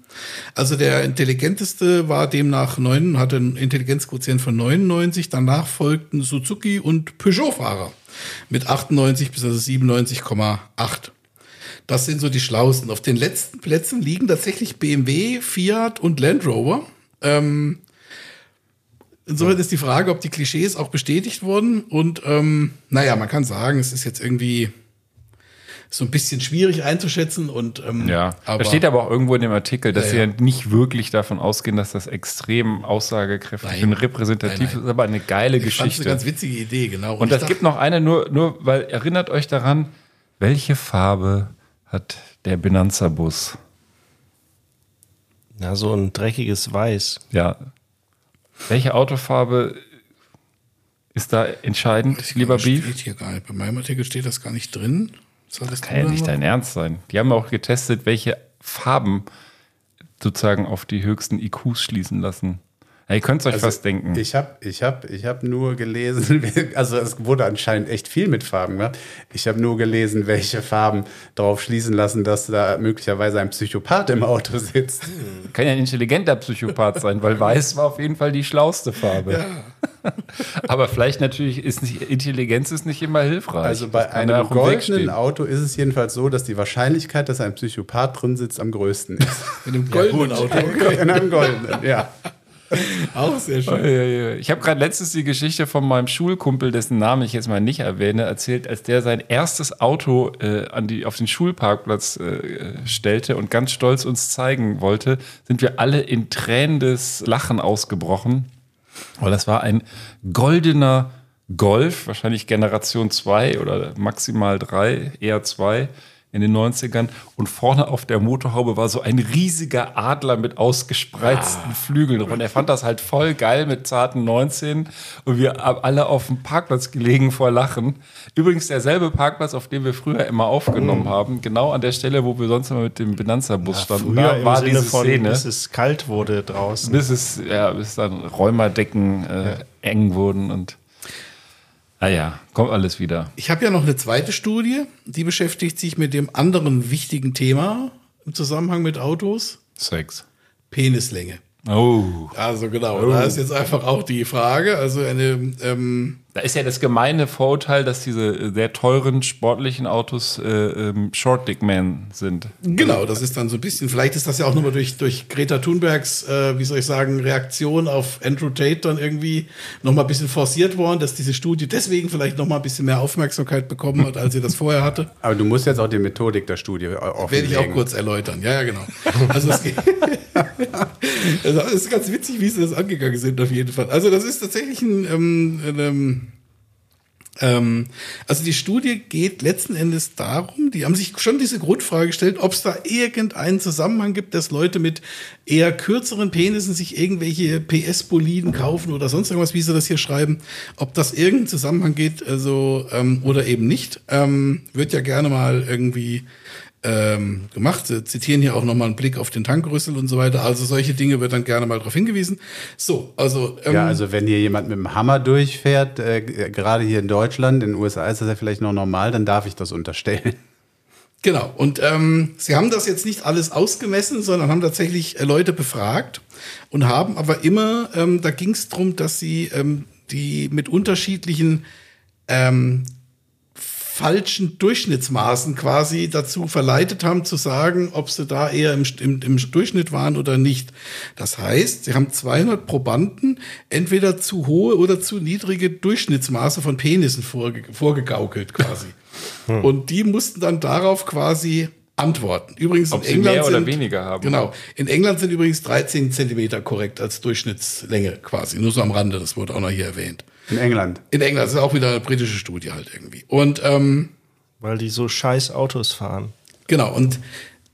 Also der intelligenteste war demnach 9, hatte einen Intelligenzquotient von 99. Danach folgten Suzuki und Peugeot-Fahrer mit 98 bis also 97,8. Das sind so die Schlausten. Auf den letzten Plätzen liegen tatsächlich BMW, Fiat und Land Rover. Ähm, insofern ist die Frage, ob die Klischees auch bestätigt wurden. Und ähm, naja, man kann sagen, es ist jetzt irgendwie so ein bisschen schwierig einzuschätzen. Und ähm, Ja, aber da steht aber auch irgendwo in dem Artikel, dass Ja, sie ja. ja nicht wirklich davon ausgehen, dass das extrem aussagekräftig Nein. und repräsentativ Nein, nein. ist, aber eine geile ich Geschichte. eine ganz witzige Idee, genau. Und ich es gibt noch eine, nur, nur weil erinnert euch daran, welche Farbe hat der Benanza-Bus? Na, so ein dreckiges Weiß. Ja. Welche Autofarbe ist da entscheidend, lieber Das Beef? steht hier gar nicht. Bei meinem Artikel steht das gar nicht drin. Soll das Kann ja nicht dein Ernst sein. Die haben auch getestet, welche Farben sozusagen auf die höchsten IQs schließen lassen. Ja, ihr könnt es euch Also, was denken. Ich habe ich hab, ich hab nur gelesen, <laughs> also es wurde anscheinend echt viel mit Farben gemacht. Ich habe nur gelesen, welche Farben darauf schließen lassen, dass da möglicherweise ein Psychopath im Auto sitzt. Kann ja ein intelligenter Psychopath sein, weil weiß war auf jeden Fall die schlauste Farbe. <laughs> Aber vielleicht natürlich ist nicht, Intelligenz ist nicht immer hilfreich. Also bei ja einem goldenen. Auto ist es jedenfalls so, dass die Wahrscheinlichkeit, dass ein Psychopath drin sitzt, am größten ist. In einem goldenen Auto. <laughs> In einem goldenen, ja. <laughs> Auch sehr schön. Ich habe gerade letztens die Geschichte von meinem Schulkumpel, dessen Namen ich jetzt mal nicht erwähne, erzählt, als der sein erstes Auto äh, an die, auf den Schulparkplatz äh, stellte und ganz stolz uns zeigen wollte, sind wir alle in tränendes Lachen ausgebrochen. Weil das war ein goldener Golf, wahrscheinlich Generation 2 oder maximal 3, eher 2 in den 90ern. Und vorne auf der Motorhaube war so ein riesiger Adler mit ausgespreizten Flügeln. Und er fand das halt voll geil mit zarten 19. Und wir haben alle auf dem Parkplatz gelegen vor Lachen. Übrigens derselbe Parkplatz, auf dem wir früher immer aufgenommen haben. Genau an der Stelle, wo wir sonst immer mit dem Benanza-Bus standen. Früher Da war Sinne diese von, Szene. bis es kalt wurde draußen. Bis es, ja, bis dann Räumerdecken äh, eng wurden und naja, kommt alles wieder. Ich habe ja noch eine zweite Studie, die beschäftigt sich mit dem anderen wichtigen Thema im Zusammenhang mit Autos, Sex. Penislänge. Oh. Also genau, da ist jetzt einfach auch die Frage, also eine, ähm, Da ist ja das gemeine Vorurteil, dass diese äh, sehr teuren sportlichen Autos äh, ähm, Short Dick Man sind. genau, das ist dann so ein bisschen, vielleicht ist das ja auch nochmal durch, durch Greta Thunbergs, äh, wie soll ich sagen, Reaktion auf Andrew Tate dann irgendwie nochmal ein bisschen forciert worden, dass diese Studie deswegen vielleicht nochmal ein bisschen mehr Aufmerksamkeit bekommen hat, als sie das vorher hatte. <laughs> Aber du musst jetzt auch die Methodik der Studie offenlegen. Werde ich auch kurz erläutern. Ja, ja, genau. Also es geht. <laughs> also es ist ganz witzig, wie sie das angegangen sind, auf jeden Fall. Also das ist tatsächlich ein, ähm, ein ähm, also die Studie geht letzten Endes darum, die haben sich schon diese Grundfrage gestellt, ob es da irgendeinen Zusammenhang gibt, dass Leute mit eher kürzeren Penissen sich irgendwelche PS-Boliden kaufen oder sonst irgendwas, wie sie das hier schreiben, ob das irgendeinen Zusammenhang geht, also ähm, oder eben nicht. Ähm, wird ja gerne mal irgendwie ähm, gemacht. Sie zitieren hier auch nochmal einen Blick auf den Tankrüssel und so weiter. Also solche Dinge wird dann gerne mal darauf hingewiesen. So, also ähm, Ja, also wenn hier jemand mit dem Hammer durchfährt, äh, gerade hier in Deutschland, in den USA ist das ja vielleicht noch normal, dann darf ich das unterstellen. Genau. Und ähm, sie haben das jetzt nicht alles ausgemessen, sondern haben tatsächlich äh, Leute befragt und haben aber immer, ähm, da ging es darum, dass sie ähm, die mit unterschiedlichen ähm, falschen Durchschnittsmaßen quasi dazu verleitet haben zu sagen, ob sie da eher im, im, im Durchschnitt waren oder nicht. Das heißt, sie haben 200 Probanden entweder zu hohe oder zu niedrige Durchschnittsmaße von Penissen vorge vorgegaukelt quasi. Und die mussten dann darauf quasi antworten. Übrigens Ob in sie England mehr oder sind, weniger haben. Genau. In England sind übrigens 13 Zentimeter korrekt als Durchschnittslänge quasi. Nur so am Rande, das wurde auch noch hier erwähnt. In England. In England das ist auch wieder eine britische Studie halt irgendwie. Und ähm, Weil die so scheiß Autos fahren. genau, und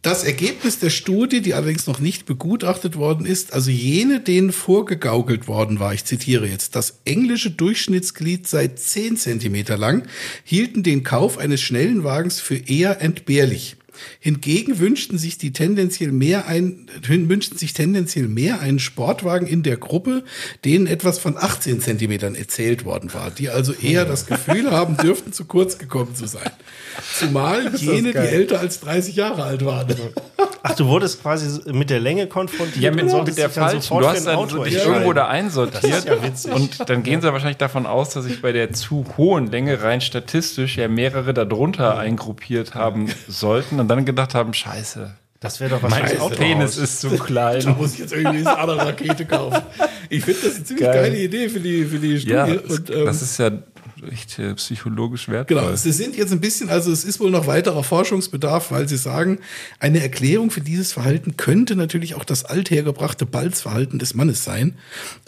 das Ergebnis der Studie, die allerdings noch nicht begutachtet worden ist, also jene, denen vorgegaukelt worden war, ich zitiere jetzt, das englische Durchschnittsglied sei 10 Zentimeter lang, hielten den Kauf eines schnellen Wagens für eher entbehrlich. Hingegen wünschten sich die tendenziell mehr ein, wünschten sich tendenziell mehr einen Sportwagen in der Gruppe, denen etwas von 18 Zentimetern erzählt worden war, die also eher das Gefühl haben dürften, zu kurz gekommen zu sein. Zumal jene, die älter als 30 Jahre alt waren. Ach, du wurdest quasi mit der Länge konfrontiert. Ja, mit, mit der dich falschen. sofort Du hast dann Auto so dich entscheiden. irgendwo da einsortiert. Das ist ja. Und dann gehen sie wahrscheinlich davon aus, dass sich bei der zu hohen Länge rein statistisch ja mehrere darunter eingruppiert haben sollten und dann gedacht haben, scheiße, Das wäre doch mein wahrscheinlich Penis ist zu Da klein. muss ich jetzt irgendwie eine andere Rakete kaufen. Ich finde das eine ziemlich Geil. geile Idee für die, für die Studie. ja, und, ähm, das ist ja echt äh, psychologisch wertvoll. Genau, sie sind jetzt ein bisschen, also es ist wohl noch weiterer Forschungsbedarf, weil sie sagen, eine Erklärung für dieses Verhalten könnte natürlich auch das althergebrachte Balzverhalten des Mannes sein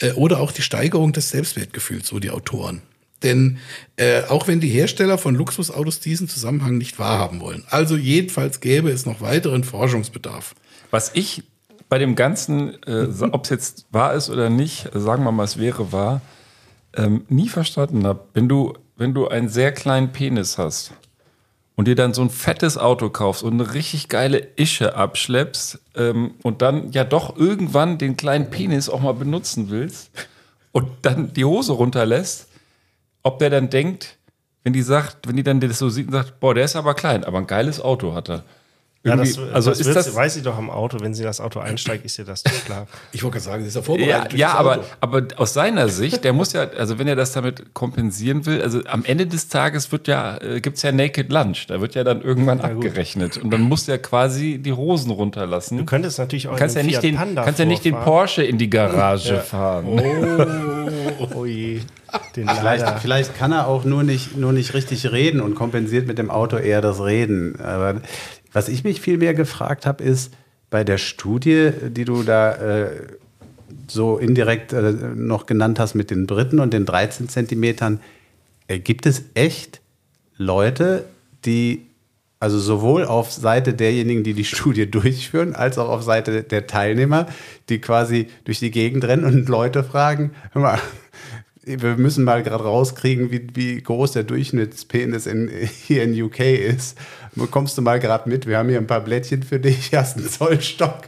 äh, oder auch die Steigerung des Selbstwertgefühls, so die Autoren. Denn äh, auch wenn die Hersteller von Luxusautos diesen Zusammenhang nicht wahrhaben wollen. Also jedenfalls gäbe es noch weiteren Forschungsbedarf. Was ich bei dem Ganzen, äh, <laughs> ob es jetzt wahr ist oder nicht, sagen wir mal, es wäre wahr, ähm, nie verstanden habe, wenn du, wenn du einen sehr kleinen Penis hast und dir dann so ein fettes Auto kaufst und eine richtig geile Ische abschleppst ähm, und dann ja doch irgendwann den kleinen Penis auch mal benutzen willst und dann die Hose runterlässt, ob der dann denkt, wenn die sagt, wenn die dann das so sieht und sagt, boah, der ist aber klein, aber ein geiles Auto hat er. Ja, das, also das, ist das weiß sie doch am Auto. Wenn sie in das Auto einsteigt, ist ihr das doch klar. <laughs> Ich wollte gerade sagen, das ist ja Ja, vorbereitet. ja das aber, aber aus seiner Sicht, der muss ja, also wenn er das damit kompensieren will, also am Ende des Tages wird ja, äh, gibt's ja Naked Lunch, da wird ja dann irgendwann abgerechnet und dann muss er quasi die Hosen runterlassen. Du könntest natürlich auch kannst ja nicht Fiat den, Panda kannst ja nicht den. Porsche in die Garage fahren. Oh <laughs> je. Den Vielleicht, vielleicht kann er auch nur nicht, nur nicht richtig reden und kompensiert mit dem Auto eher das Reden. Aber was ich mich viel mehr gefragt habe, ist bei der Studie, die du da äh, so indirekt äh, noch genannt hast mit den Briten und den 13 Zentimetern, äh, gibt es echt Leute, die also sowohl auf Seite derjenigen, die die Studie <laughs> durchführen, als auch auf Seite der Teilnehmer, die quasi durch die Gegend rennen und Leute fragen, hör mal, wir müssen mal gerade rauskriegen, wie, wie groß der Durchschnittspenis in, hier in UK ist. Kommst du mal gerade mit? Wir haben hier ein paar Blättchen für dich. Hast einen Zollstock.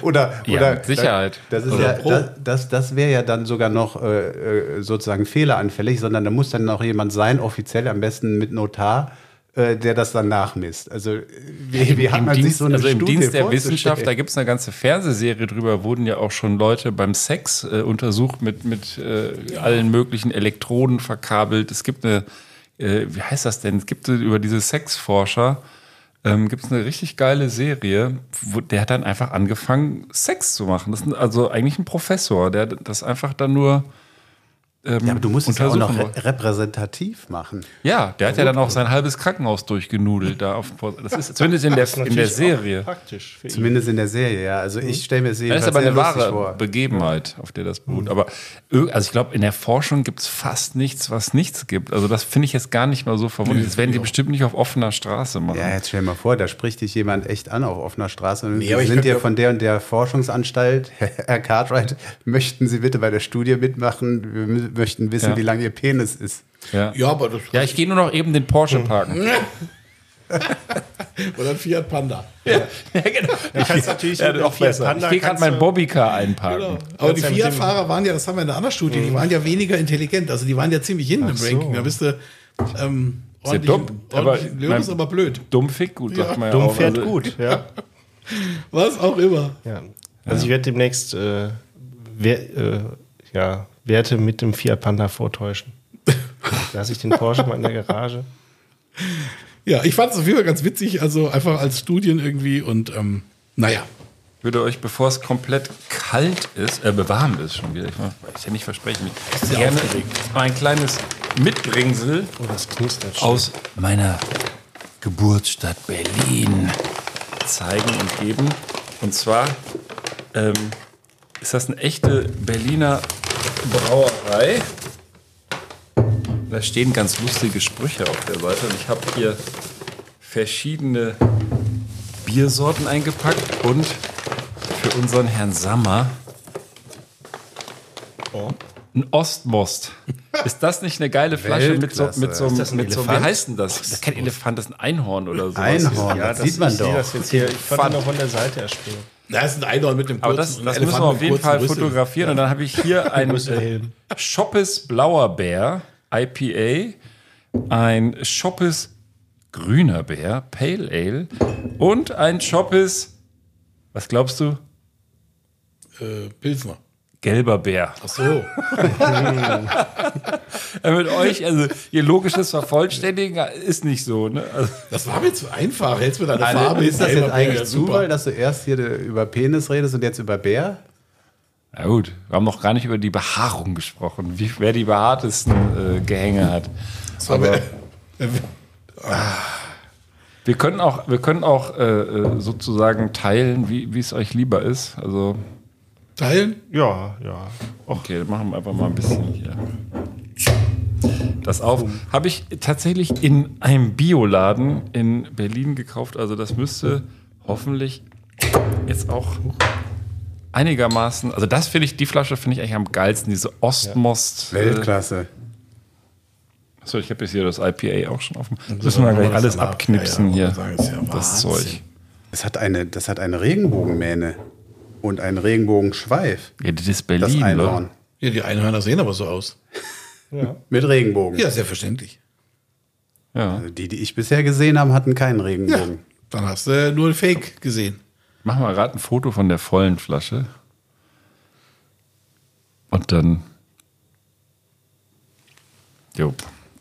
Oder, Ja, oder mit Sicherheit. Das, ist Oder ja, Pro. das, das, das wäre ja dann sogar noch äh, äh, sozusagen fehleranfällig, sondern da muss dann noch jemand sein, offiziell am besten mit Notar, äh, der das dann nachmisst. Also äh, wie, wie hat Im man Dienst, sich so eine also im Studie Dienst der? Wissenschaft, da gibt es eine ganze Fernsehserie drüber, wurden ja auch schon Leute beim Sex äh, untersucht mit, mit äh, allen möglichen Elektroden verkabelt. Es gibt eine, äh, wie heißt das denn? Es gibt über diese Sexforscher, ähm, gibt es eine richtig geile Serie, wo der hat dann einfach angefangen, Sex zu machen. Das ist also eigentlich ein Professor, der das einfach dann nur ähm, Ja, aber du musst es ja auch noch re repräsentativ machen. Ja, der hat ja dann auch sein halbes Krankenhaus durchgenudelt da auf dem Das ist zumindest in der, Das ist in der Serie. Praktisch für ihn. Zumindest in der Serie, ja. Also ich stelle mir sie Das ist jedenfalls aber eine wahre vor. Begebenheit, auf der das beruht. Aber also ich glaube, in der Forschung gibt es fast nichts, was nichts gibt. Also das finde ich jetzt gar nicht mal so verwunderlich. Das werden die bestimmt nicht auf offener Straße machen. Ja, jetzt stell dir mal vor, da spricht dich jemand echt an auf offener Straße und Nee, wir sind ja ja- von der und der Forschungsanstalt, <laughs> Herr Cartwright, möchten Sie bitte bei der Studie mitmachen? Wir mü- möchten wissen, Ja. wie lang Ihr Penis ist. Ja, Ja, aber das ja ich gehe nur noch eben den Porsche parken. <laughs> oder ein Fiat Panda. ja, genau. Du kannst natürlich Ja, noch Fiat besser. Panda Ich gehe gerade mein Bobbycar einparken. Aber die ja Fiat-Fahrer waren ja, das haben wir in der anderen Studie, die waren ja weniger intelligent. Also die waren ja ziemlich hinten im so. Ranking. Da bist du ähm, Sehr ordentlich, dumm, aber Löwen ist aber blöd. Dumm fick gut, sagt man ja Dumm auch. fährt Also, gut, ja. <laughs> Was auch immer. ja. Also ich werde demnächst äh, wer, äh, ja, Werte mit dem Fiat Panda vortäuschen. <laughs> Lass ich den Porsche mal in der Garage. Ja, ich fand es auf jeden Fall ganz witzig, also einfach als Studien irgendwie und ähm, naja. Ich würde euch, bevor es komplett kalt ist, äh, warm ist schon wieder, ich ich ja nicht versprechen, mich gerne ein kleines Mitbringsel Oh, das knistert aus meiner Geburtsstadt Berlin zeigen und geben. Und zwar ähm, ist das eine echte Berliner Brauerei. Da stehen ganz lustige Sprüche auf der Seite. Und ich habe hier verschiedene Biersorten eingepackt und für unseren Herrn Sammer ein Ostmost. Ist das nicht eine geile Flasche mit so, mit so, mit so wie heißt denn das? Das ist kein Elefant, das ist ein Einhorn oder so. Einhorn, ja, das, sieht man ich sehe doch. das jetzt hier. Ich konnte noch von der Seite erspringen. Da ist ein Einhorn mit dem Aber kurzen das, das ein müssen wir auf jeden Fall Rüsseln. fotografieren. Und dann habe ich hier <laughs> ein äh, Schoppes Blauer Bär, IPA, ein Schoppes Grüner Bär, Pale Ale und ein Schoppes, was glaubst du? Äh, Pilsner. Gelber Bär. Ach so. <laughs> Äh, mit euch, also ihr logisches Vervollständigen ist nicht so. Ne? Also, Das war mir zu einfach. Hältst mir deine Also, Farbe ist das jetzt eigentlich super. Zufall, dass du erst hier über Penis redest und jetzt über Bär? na gut, wir haben noch gar nicht über die Behaarung gesprochen, wie, wer die behaartesten äh, Gehänge hat. Aber, Wir können auch, wir können auch äh, äh, sozusagen teilen, wie wie es euch lieber ist. Also, teilen? Ja, ja. okay, dann machen wir einfach mal ein bisschen hier. das auf. Habe ich tatsächlich in einem Bioladen in Berlin gekauft. Also das müsste hoffentlich jetzt auch einigermaßen. Also das finde ich, die Flasche finde ich eigentlich am geilsten. Diese Ostmost. Weltklasse. Achso, ich habe jetzt hier das IPA auch schon offen. Das müssen wir gleich alles abknipsen Ja, ja, hier. ja das Wahnsinn. Zeug. Das hat eine, das hat eine Regenbogenmähne und einen Regenbogenschweif. Ja, das ist Das Berlin, Einhorn. ne? Ja, die Einhörner sehen aber so aus. <laughs> Mit Regenbogen. Ja, selbstverständlich. Ja. Also die, die ich bisher gesehen habe, hatten keinen Ja, Regenbogen. dann hast du nur ein Fake gesehen. Machen wir gerade ein Foto von der vollen Flasche. Und dann. Jo.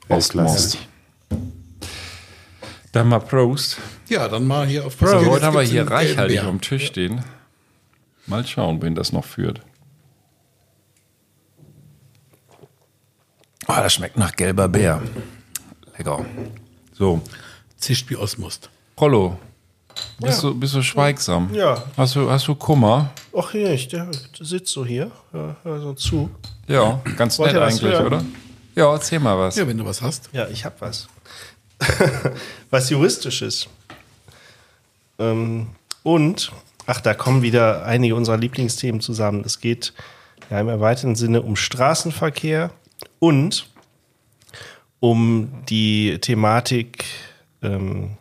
Ostmost. Dann mal Prost. Ja, dann mal hier auf So, Jetzt heute haben wir hier reichhaltig am Tisch stehen. Mal schauen, wen das noch führt. Ah, das schmeckt nach gelber Bär. Lecker. So. Zischt wie Osmust. Rollo. Bist, du, bist du schweigsam? Ja. Hast du, hast du Kummer? Ach hier, ich, sitzt so hier, ja, hör so zu. Ja, ganz Wollt nett eigentlich, hören? oder? Ja, erzähl mal was. Ja, wenn du was hast. Ja, ich hab was. <laughs> was juristisches. Ähm, und, ach, da kommen wieder einige unserer Lieblingsthemen zusammen. Es geht ja im erweiterten Sinne um Straßenverkehr und um die Thematik ähm,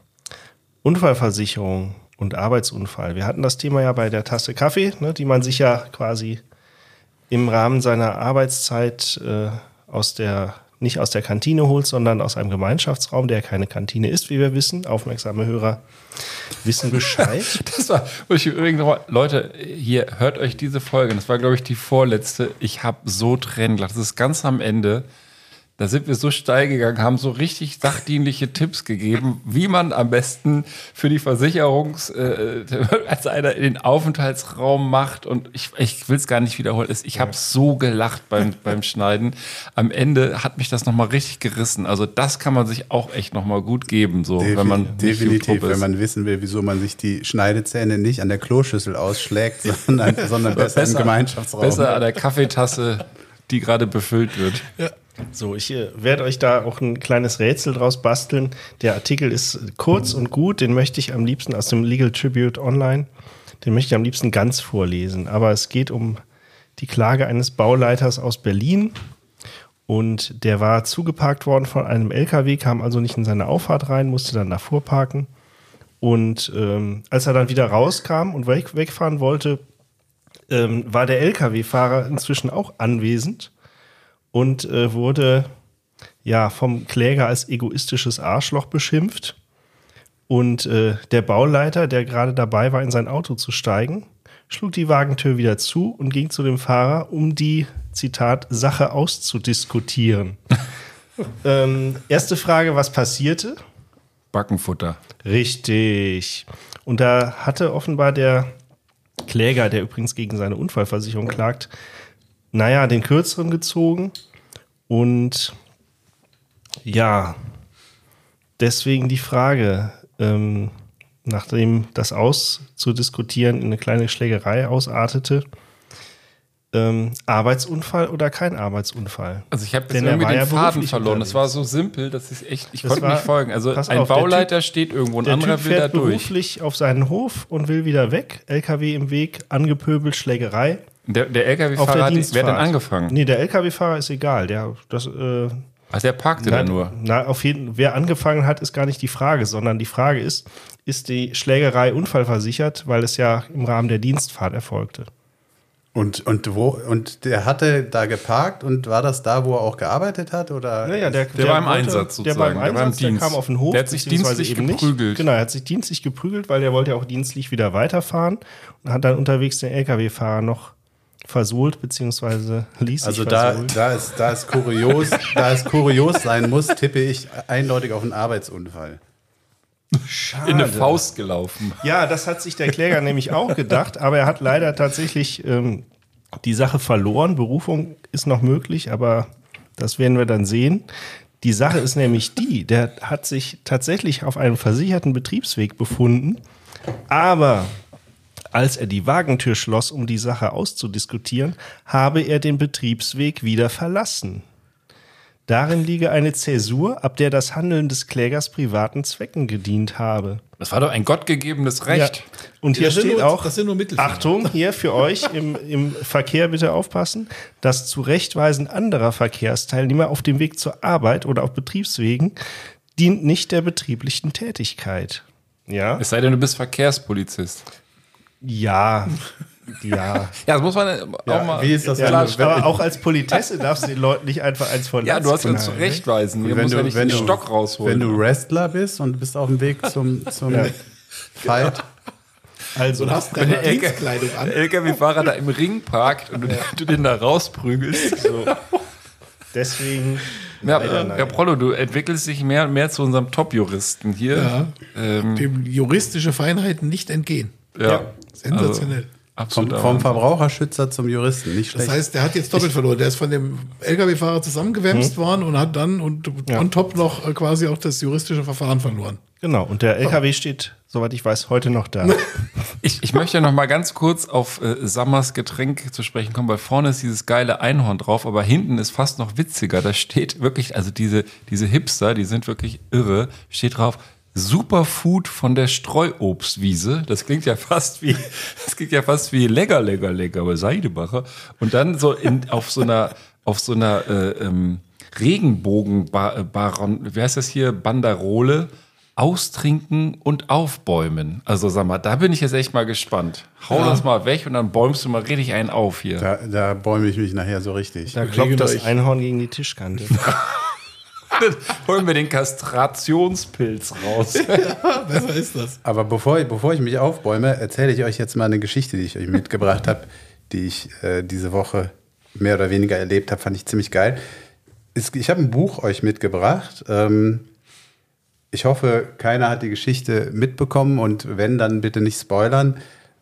Unfallversicherung und Arbeitsunfall. Wir hatten das Thema ja bei der Tasse Kaffee, ne, die man sich ja quasi im Rahmen seiner Arbeitszeit äh, aus der nicht aus der Kantine holt, sondern aus einem Gemeinschaftsraum, der keine Kantine ist, wie wir wissen. Aufmerksame Hörer wissen Bescheid. <laughs> Das war, ich übrigens noch mal, Leute, hier, hört euch diese Folge. Das war, glaube ich, die vorletzte. Ich habe so Tränen gelacht. Das ist ganz am Ende. Da sind wir so steil gegangen, haben so richtig sachdienliche Tipps gegeben, wie man am besten für die Versicherungs, äh, <laughs> als einer in den Aufenthaltsraum macht. Und ich, ich will es gar nicht wiederholen. Ich habe so gelacht beim, <laughs> beim Schneiden. Am Ende hat mich das nochmal richtig gerissen. Also das kann man sich auch echt nochmal gut geben, so Defi- wenn man definitiv, wenn man wissen will, wieso man sich die Schneidezähne nicht an der Kloschüssel ausschlägt, sondern, sondern besser, im Gemeinschaftsraum. Besser an der <laughs> Kaffeetasse, die gerade befüllt wird. So, ich äh, werde euch da auch ein kleines Rätsel draus basteln. Der Artikel ist kurz und gut, den möchte ich am liebsten aus dem Legal Tribute Online, den möchte ich am liebsten ganz vorlesen. Aber es geht um die Klage eines Bauleiters aus Berlin. Und der war zugeparkt worden von einem LKW, kam also nicht in seine Auffahrt rein, musste dann davor parken. Und ähm, als er dann wieder rauskam und weg, wegfahren wollte, ähm, war der LKW-Fahrer inzwischen auch anwesend und äh, wurde ja vom Kläger als egoistisches Arschloch beschimpft. Und äh, der Bauleiter, der gerade dabei war, in sein Auto zu steigen, schlug die Wagentür wieder zu und ging zu dem Fahrer, um die, Zitat, Sache auszudiskutieren. <laughs> ähm, erste Frage, was passierte? Backenfutter. Richtig. Und da hatte offenbar der Kläger, der übrigens gegen seine Unfallversicherung klagt, naja, den kürzeren gezogen. Und ja, deswegen die Frage, ähm, nachdem das auszudiskutieren in eine kleine Schlägerei ausartete, ähm, Arbeitsunfall oder kein Arbeitsunfall? Also ich habe jetzt irgendwie den ja Faden verloren. Das unterwegs. war so simpel, dass ich echt, ich Das konnte war- nicht folgen. Also ein auf, Bauleiter Typ- steht irgendwo, ein Der anderer Typ will da fährt durch. beruflich auf seinen Hof und will wieder weg. LKW im Weg, angepöbelt, Schlägerei. Der, der der LKW-Fahrer, hat- wer hat denn angefangen? Nee, der LKW-Fahrer ist egal. Der, das, äh, Ach, der parkte da nur. Na, auf jeden, wer angefangen hat, ist gar nicht die Frage, sondern die Frage ist, ist die Schlägerei unfallversichert, weil es ja im Rahmen der Dienstfahrt erfolgte. Und, und, wo, und der hatte da geparkt und war das da, wo er auch gearbeitet hat? Oder? Naja, der, Der war im Einsatz Der war im sozusagen, der war im Einsatz, der, Dienst. kam auf den Hof. Der hat sich dienstlich eben nicht. geprügelt. Genau, er hat sich dienstlich geprügelt, weil der wollte ja auch dienstlich wieder weiterfahren und hat dann unterwegs den LKW-Fahrer noch versohlt, beziehungsweise ließ Also sich da, versohlen. da, es, da, es kurios, da es kurios sein muss, tippe ich eindeutig auf einen Arbeitsunfall. In eine Faust gelaufen. Ja, das hat sich der Kläger nämlich auch gedacht, aber er hat leider tatsächlich ähm, die Sache verloren. Berufung ist noch möglich, aber das werden wir dann sehen. Die Sache ist nämlich die, der hat sich tatsächlich auf einem versicherten Betriebsweg befunden, aber als er die Wagentür schloss, um die Sache auszudiskutieren, habe er den Betriebsweg wieder verlassen. Darin liege eine Zäsur, ab der das Handeln des Klägers privaten Zwecken gedient habe. Das war doch ein gottgegebenes Recht. Ja. Und hier Das sind steht nur- auch, das sind nur Mittelfinger. Achtung, hier für euch im, im Verkehr bitte aufpassen, das Zurechtweisen anderer Verkehrsteilnehmer auf dem Weg zur Arbeit oder auf Betriebswegen dient nicht der betrieblichen Tätigkeit. Ja, Es sei denn, du bist Verkehrspolizist. Ja, ja. <laughs> Ja, das muss man auch mal. wie ist das, ja wenn du- aber auch als Politesse darfst du den Leuten nicht einfach eins von Ja, du hast uns zurechtweisen. Muss du, ja nicht wenn den du, Stock rausholen. Wenn du Wrestler bist und bist auf dem Weg zum, <laughs> zum Fight, ne? Also, Du hast Wenn deine Dienstkleidung an. der LKW-Fahrer da im Ring parkt und du, du den da rausprügelst. <laughs> So. deswegen. Ja, ja, Prollo, du entwickelst dich mehr und mehr zu unserem Top-Juristen hier. Ja. Ähm, Dem juristische Feinheiten nicht entgehen. ja. Sensationell. Also, vom, absolut. vom Verbraucherschützer zum Juristen, nicht Das schlecht. heißt, der hat jetzt doppelt verloren. Der ist von dem LKW-Fahrer zusammengewämst worden und hat dann und on top noch äh, quasi auch das juristische Verfahren verloren. Genau, und der LKW steht, soweit ich weiß, heute noch da. <laughs> Ich, ich möchte noch mal ganz kurz auf äh, Sammers Getränk zu sprechen kommen, weil vorne ist dieses geile Einhorn drauf, aber hinten ist fast noch witziger. Da steht wirklich, also diese, diese Hipster, die sind wirklich irre, steht drauf, Superfood von der Streuobstwiese. Das klingt ja fast wie, <laughs> das klingt ja fast wie lecker, lecker, lecker, aber Seidebacher. Und dann so in, auf so einer, auf so einer äh, ähm, Regenbogen-Baron, wie heißt das hier, Banderole, austrinken und aufbäumen. Also sag mal, da bin ich jetzt echt mal gespannt. Hau das mal weg und dann bäumst du mal richtig einen auf hier. Da, da bäume ich mich nachher so richtig. Da klopft das euch. Einhorn gegen die Tischkante. <laughs> <laughs> Holen wir den Kastrationspilz raus. Besser ist das. Aber bevor, ich- bevor ich mich aufbäume, erzähle ich euch jetzt mal eine Geschichte, die ich euch mitgebracht habe, die ich äh, diese Woche mehr oder weniger erlebt habe, fand ich ziemlich geil. Es, ich habe ein Buch euch mitgebracht. Ähm, ich hoffe, keiner hat die Geschichte mitbekommen und wenn, dann bitte nicht spoilern.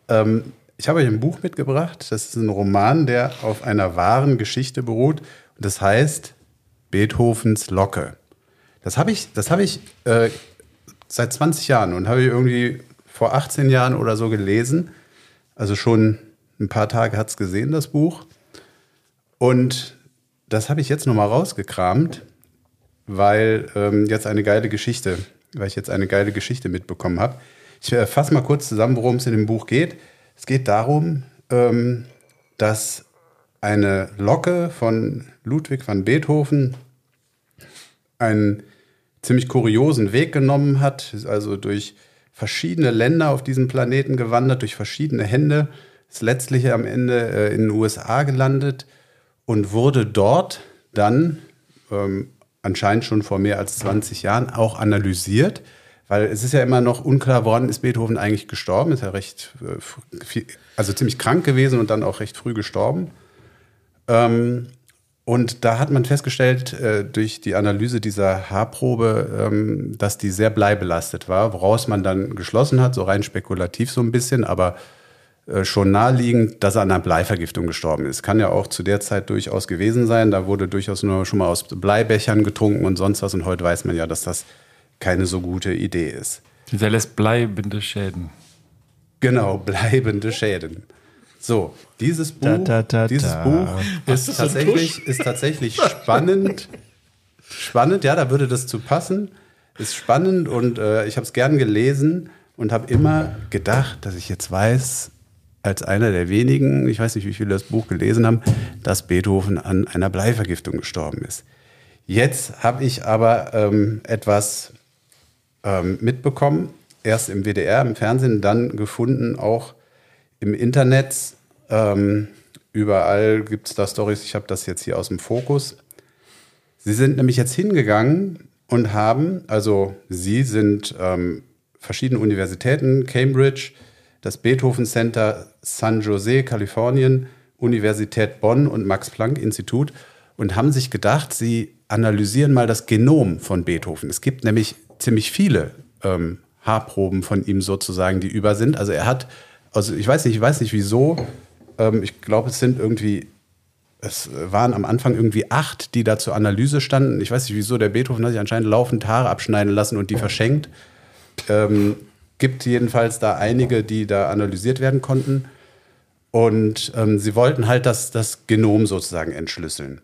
Ähm, ich habe euch ein Buch mitgebracht. Das ist ein Roman, der auf einer wahren Geschichte beruht. Und das heißt Beethovens Locke. Das habe ich, das habe ich äh, seit 20 Jahren und habe ich irgendwie vor 18 Jahren oder so gelesen. Also schon ein paar Tage hat es gesehen, das Buch. Und das habe ich jetzt nochmal rausgekramt, weil ähm, jetzt eine geile Geschichte, weil ich jetzt eine geile Geschichte mitbekommen habe. Ich äh, fasse mal kurz zusammen, worum es in dem Buch geht. Es geht darum, ähm, dass eine Locke von Ludwig van Beethoven einen ziemlich kuriosen Weg genommen hat, ist also durch verschiedene Länder auf diesem Planeten gewandert, durch verschiedene Hände, ist letztlich am Ende äh, in den USA gelandet und wurde dort dann ähm, anscheinend schon vor mehr als 20 Jahren auch analysiert, weil es ist ja immer noch unklar, woran ist Beethoven eigentlich gestorben, ist ja recht, äh, viel- also ziemlich krank gewesen und dann auch recht früh gestorben. Ähm, und da hat man festgestellt, äh, durch die Analyse dieser Haarprobe, ähm, dass die sehr bleibelastet war, woraus man dann geschlossen hat, so rein spekulativ so ein bisschen, aber äh, schon naheliegend, dass er an einer Bleivergiftung gestorben ist. Kann ja auch zu der Zeit durchaus gewesen sein. Da wurde durchaus nur schon mal aus Bleibechern getrunken und sonst was. Und heute weiß man ja, dass das keine so gute Idee ist. Dieser lässt bleibende Schäden. Genau, bleibende Schäden. So, dieses Buch, Da, da, da, dieses. Buch ist tatsächlich, ist <laughs> tatsächlich spannend. Spannend, ja, da würde das zu passen. Ist spannend und äh, ich habe es gern gelesen und habe immer gedacht, dass ich jetzt weiß, als einer der wenigen, ich weiß nicht, wie viele das Buch gelesen haben, dass Beethoven an einer Bleivergiftung gestorben ist. Jetzt habe ich aber ähm, etwas ähm, mitbekommen, erst im WDR, im Fernsehen, dann gefunden, auch im Internet. Ähm, überall gibt es da Stories. Ich habe das jetzt hier aus dem Fokus. Sie sind nämlich jetzt hingegangen und haben, also Sie sind ähm, verschiedene Universitäten, Cambridge, das Beethoven Center San Jose, Kalifornien, Universität Bonn und Max Planck Institut und haben sich gedacht, sie analysieren mal das Genom von Beethoven. Es gibt nämlich ziemlich viele ähm, Haarproben von ihm sozusagen, die über sind. Also er hat, also ich weiß nicht, ich weiß nicht wieso. Ähm, ich glaube, es sind irgendwie es waren am Anfang irgendwie acht, die da zur Analyse standen. Ich weiß nicht, wieso der Beethoven hat sich anscheinend laufend Haare abschneiden lassen und die verschenkt. Ähm, gibt jedenfalls da einige, die da analysiert werden konnten. Und ähm, sie wollten halt das, das Genom sozusagen entschlüsseln.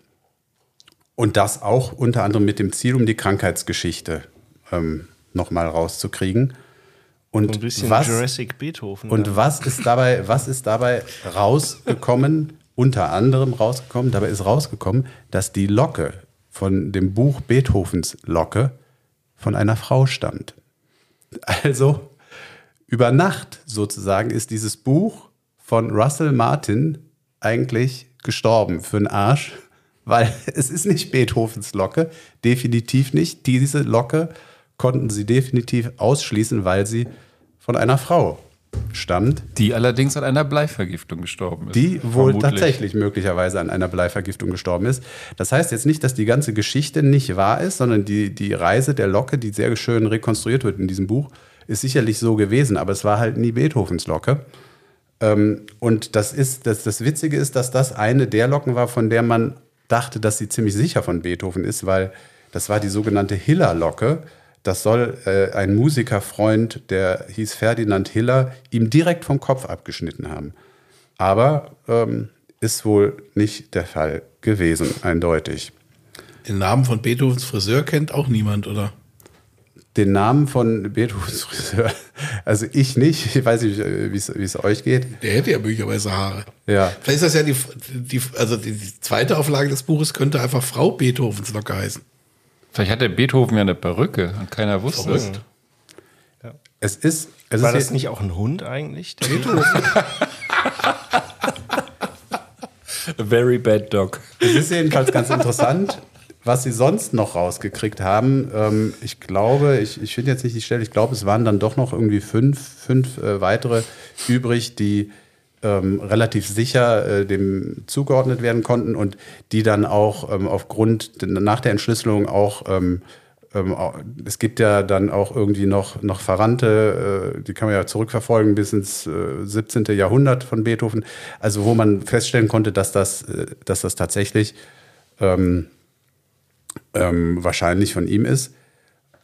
Und das auch unter anderem mit dem Ziel, um die Krankheitsgeschichte ähm, nochmal rauszukriegen. Und bisschen was, Jurassic Beethoven. und da. was ist dabei, was ist dabei rausgekommen? Unter anderem rausgekommen, dabei ist rausgekommen, dass die Locke von dem Buch Beethovens Locke von einer Frau stammt. Also über Nacht sozusagen ist dieses Buch von Russell Martin eigentlich gestorben für einen Arsch, <laughs> weil es ist nicht Beethovens Locke, definitiv nicht. Diese Locke konnten sie definitiv ausschließen, weil sie von einer Frau stammt, Die allerdings an einer Bleivergiftung gestorben ist. die wohl Vermutlich. tatsächlich möglicherweise an einer Bleivergiftung gestorben ist. Das heißt jetzt nicht, dass die ganze Geschichte nicht wahr ist, sondern die, die Reise der Locke, die sehr schön rekonstruiert wird in diesem Buch, ist sicherlich so gewesen, aber es war halt nie Beethovens Locke. Ähm, und das ist, das, das Witzige ist, dass das eine der Locken war, von der man dachte, dass sie ziemlich sicher von Beethoven ist, weil das war die sogenannte Hiller-Locke. Das soll äh, ein Musikerfreund, der hieß Ferdinand Hiller, ihm direkt vom Kopf abgeschnitten haben. Aber ähm, ist wohl nicht der Fall gewesen, eindeutig. Den Namen von Beethovens Friseur kennt auch niemand, oder? Den Namen von Beethovens Friseur, <laughs> also ich nicht, ich weiß nicht, wie es wie es euch geht. Der hätte ja möglicherweise Haare. Ja. Vielleicht ist das ja die, die also die, die zweite Auflage des Buches könnte einfach Frau Beethovens Locke heißen. Vielleicht hat der Beethoven ja eine Perücke und keiner wusste es. Verrückt. Es ist, es War ist das nicht auch ein Hund eigentlich? Der <laughs> A very bad dog. Es ist jedenfalls ganz interessant, was sie sonst noch rausgekriegt haben. Ähm, ich glaube, ich, ich finde jetzt nicht die Stelle, ich glaube, es waren dann doch noch irgendwie fünf, fünf äh, weitere übrig, die ähm, relativ sicher äh, dem zugeordnet werden konnten und die dann auch ähm, aufgrund nach der Entschlüsselung auch ähm, ähm, es gibt ja dann auch irgendwie noch, noch Verwandte, äh, die kann man ja zurückverfolgen bis ins äh, 17. Jahrhundert von Beethoven, also wo man feststellen konnte, dass das, äh, dass das tatsächlich ähm, ähm, wahrscheinlich von ihm ist.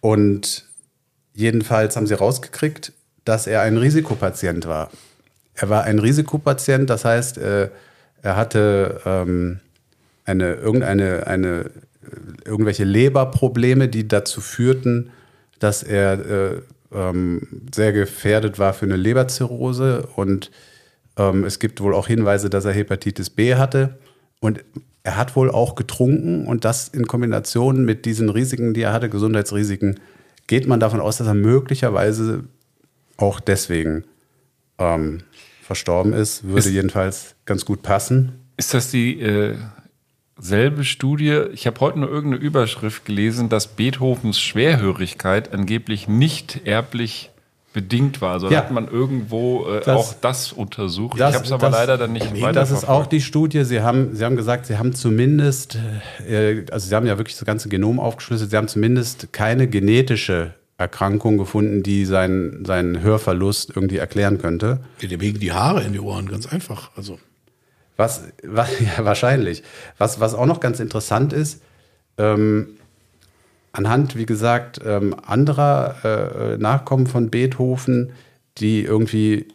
Und jedenfalls haben sie rausgekriegt, dass er ein Risikopatient war. Er war ein Risikopatient, das heißt, äh, er hatte ähm, eine, irgendeine, eine, äh, irgendwelche Leberprobleme, die dazu führten, dass er äh, ähm, sehr gefährdet war für eine Leberzirrhose. Und ähm, es gibt wohl auch Hinweise, dass er Hepatitis B hatte. Und er hat wohl auch getrunken und das in Kombination mit diesen Risiken, die er hatte, Gesundheitsrisiken, geht man davon aus, dass er möglicherweise auch deswegen ähm, verstorben ist. Würde Ist- jedenfalls ganz gut passen. Ist das die äh, selbe Studie? Ich habe heute nur irgendeine Überschrift gelesen, dass Beethovens Schwerhörigkeit angeblich nicht erblich bedingt war. Also Ja. hat man irgendwo äh, Das- auch das untersucht. Das- ich habe es aber das- leider dann nicht weiter Das ist auch die Studie. Sie haben, Sie haben gesagt, Sie haben zumindest, äh, also Sie haben ja wirklich das ganze Genom aufgeschlüsselt, Sie haben zumindest keine genetische Erkrankung gefunden, die seinen, seinen Hörverlust irgendwie erklären könnte. Ja, dem hegen die Haare in die Ohren, ganz einfach. Also Was, was <laughs> ja, wahrscheinlich. Was, was auch noch ganz interessant ist, ähm, anhand, wie gesagt, ähm, anderer äh, Nachkommen von Beethoven, die irgendwie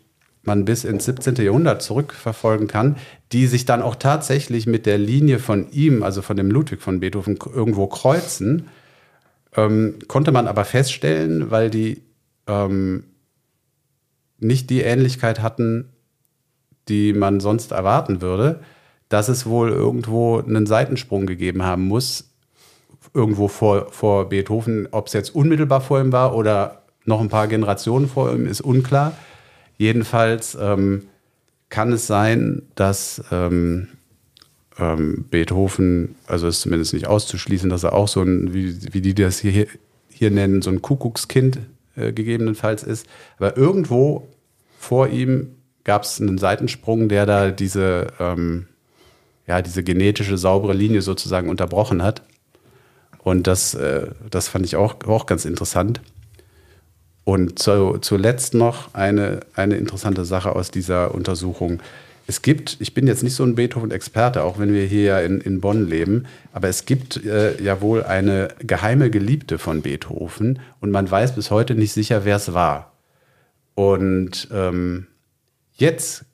man bis ins 17. Jahrhundert zurückverfolgen kann, die sich dann auch tatsächlich mit der Linie von ihm, also von dem Ludwig von Beethoven, irgendwo kreuzen, ähm, konnte man aber feststellen, weil die ähm, nicht die Ähnlichkeit hatten, die man sonst erwarten würde, dass es wohl irgendwo einen Seitensprung gegeben haben muss, irgendwo vor, vor Beethoven. Ob es jetzt unmittelbar vor ihm war oder noch ein paar Generationen vor ihm, ist unklar. Jedenfalls ähm, kann es sein, dass ähm, ähm, Beethoven, also ist zumindest nicht auszuschließen, dass er auch so ein, wie, wie die das hier, hier nennen, so ein Kuckuckskind äh, gegebenenfalls ist. Aber irgendwo vor ihm gab es einen Seitensprung, der da diese, ähm, ja, diese genetische saubere Linie sozusagen unterbrochen hat. Und das, äh, das fand ich auch, auch ganz interessant. Und zu, zuletzt noch eine, eine interessante Sache aus dieser Untersuchung. Es gibt, ich bin jetzt nicht so ein Beethoven-Experte, auch wenn wir hier ja in, in Bonn leben, aber es gibt äh, ja wohl eine geheime Geliebte von Beethoven und man weiß bis heute nicht sicher, wer es war. Und ähm, jetzt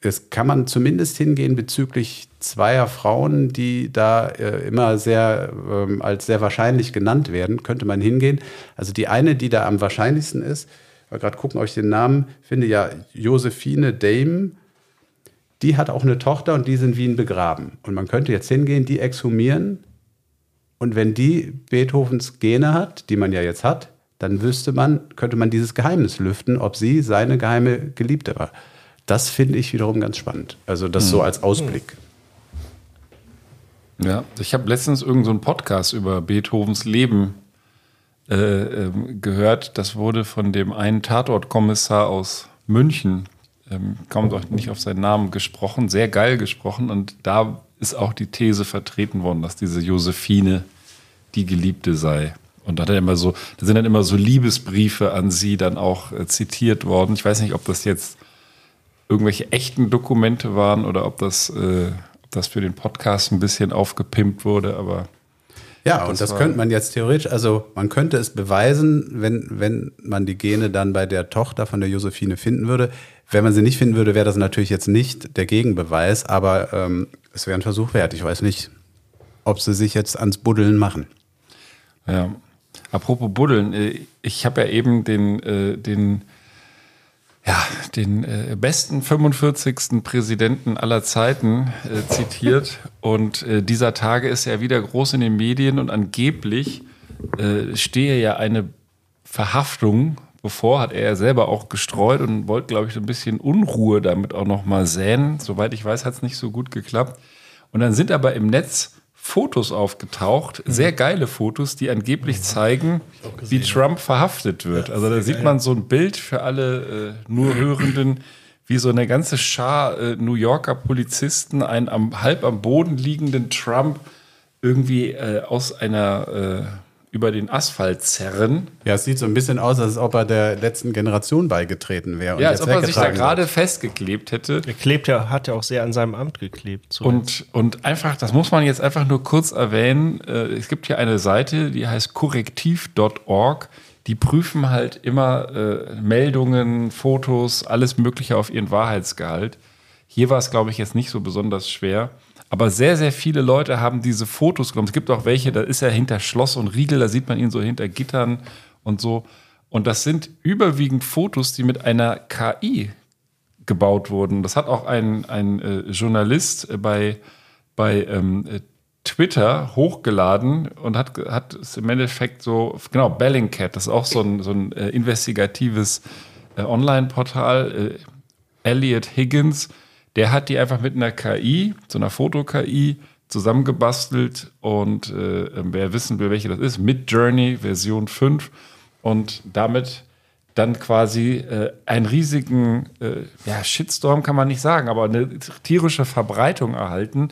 es kann man zumindest hingehen bezüglich zweier Frauen, die da äh, immer sehr ähm, als sehr wahrscheinlich genannt werden, könnte man hingehen. Also die eine, die da am wahrscheinlichsten ist, mal gerade gucken, ob ich den Namen finde, ja, Josephine Dame, die hat auch eine Tochter und die ist in Wien begraben. Und man könnte jetzt hingehen, die exhumieren und wenn die Beethovens Gene hat, die man ja jetzt hat, dann wüsste man, könnte man dieses Geheimnis lüften, ob sie seine geheime Geliebte war. Das finde ich wiederum ganz spannend. Also das so als Ausblick. Ja, ich habe letztens irgendeinen so einen Podcast über Beethovens Leben äh, ähm, gehört. Das wurde von dem einen Tatortkommissar aus München, ähm, kaum doch nicht auf seinen Namen gesprochen, sehr geil gesprochen. Und da ist auch die These vertreten worden, dass diese Josephine die Geliebte sei. Und da hat er immer so, da sind dann immer so Liebesbriefe an sie dann auch äh, zitiert worden. Ich weiß nicht, ob das jetzt irgendwelche echten Dokumente waren oder ob das, äh, ob das für den Podcast ein bisschen aufgepimpt wurde, aber. Ja, und das, könnte man jetzt theoretisch, also man könnte es beweisen, wenn, wenn man die Gene dann bei der Tochter von der Josephine finden würde. Wenn man sie nicht finden würde, wäre das natürlich jetzt nicht der Gegenbeweis, aber ähm, es wäre ein Versuch wert. Ich weiß nicht, ob sie sich jetzt ans Buddeln machen. Ja. Apropos Buddeln, äh, ich habe ja eben den, äh, den, ja, den äh, besten 45. Präsidenten aller Zeiten äh, zitiert. Und äh, dieser Tage ist ja wieder groß in den Medien und angeblich äh, stehe ja eine Verhaftung bevor, hat er ja selber auch gestreut und wollte, glaube ich, so ein bisschen Unruhe damit auch noch mal säen. Soweit ich weiß, hat es nicht so gut geklappt. Und dann sind aber im Netz Fotos aufgetaucht, sehr geile Fotos, die angeblich zeigen, wie Trump verhaftet wird. also da sieht man so ein Bild für alle äh, nur Hörenden, wie so eine ganze Schar äh, New Yorker Polizisten einen am, halb am Boden liegenden Trump irgendwie äh, aus einer äh, über den Asphalt zerren. Ja, es sieht so ein bisschen aus, als ob er der letzten Generation beigetreten wäre. und Ja, als jetzt ob er sich da gerade festgeklebt hätte. Er klebt ja, hat ja auch sehr an seinem Amt geklebt. Und, und einfach, das muss man jetzt einfach nur kurz erwähnen. Äh, es gibt hier eine Seite, die heißt korrektiv.org. Die prüfen halt immer äh, Meldungen, Fotos, alles Mögliche auf ihren Wahrheitsgehalt. Hier war es, glaube ich, jetzt nicht so besonders schwer. Aber sehr, sehr viele Leute haben diese Fotos genommen. Es gibt auch welche, da ist er hinter Schloss und Riegel, da sieht man ihn so hinter Gittern und so. Und das sind überwiegend Fotos, die mit einer KI gebaut wurden. Das hat auch ein, ein äh, Journalist äh, bei, bei ähm, äh, Twitter hochgeladen und hat, hat es im Endeffekt so, genau, Bellingcat, das ist auch so ein, so ein äh, investigatives äh, Online-Portal. Äh, Elliot Higgins, der hat die einfach mit einer KI, so einer Foto-KI, zusammengebastelt und äh, wer wissen will, welche das ist, Mid Journey Version 5 und damit dann quasi äh, einen riesigen äh, ja, Shitstorm kann man nicht sagen, aber eine tierische Verbreitung erhalten,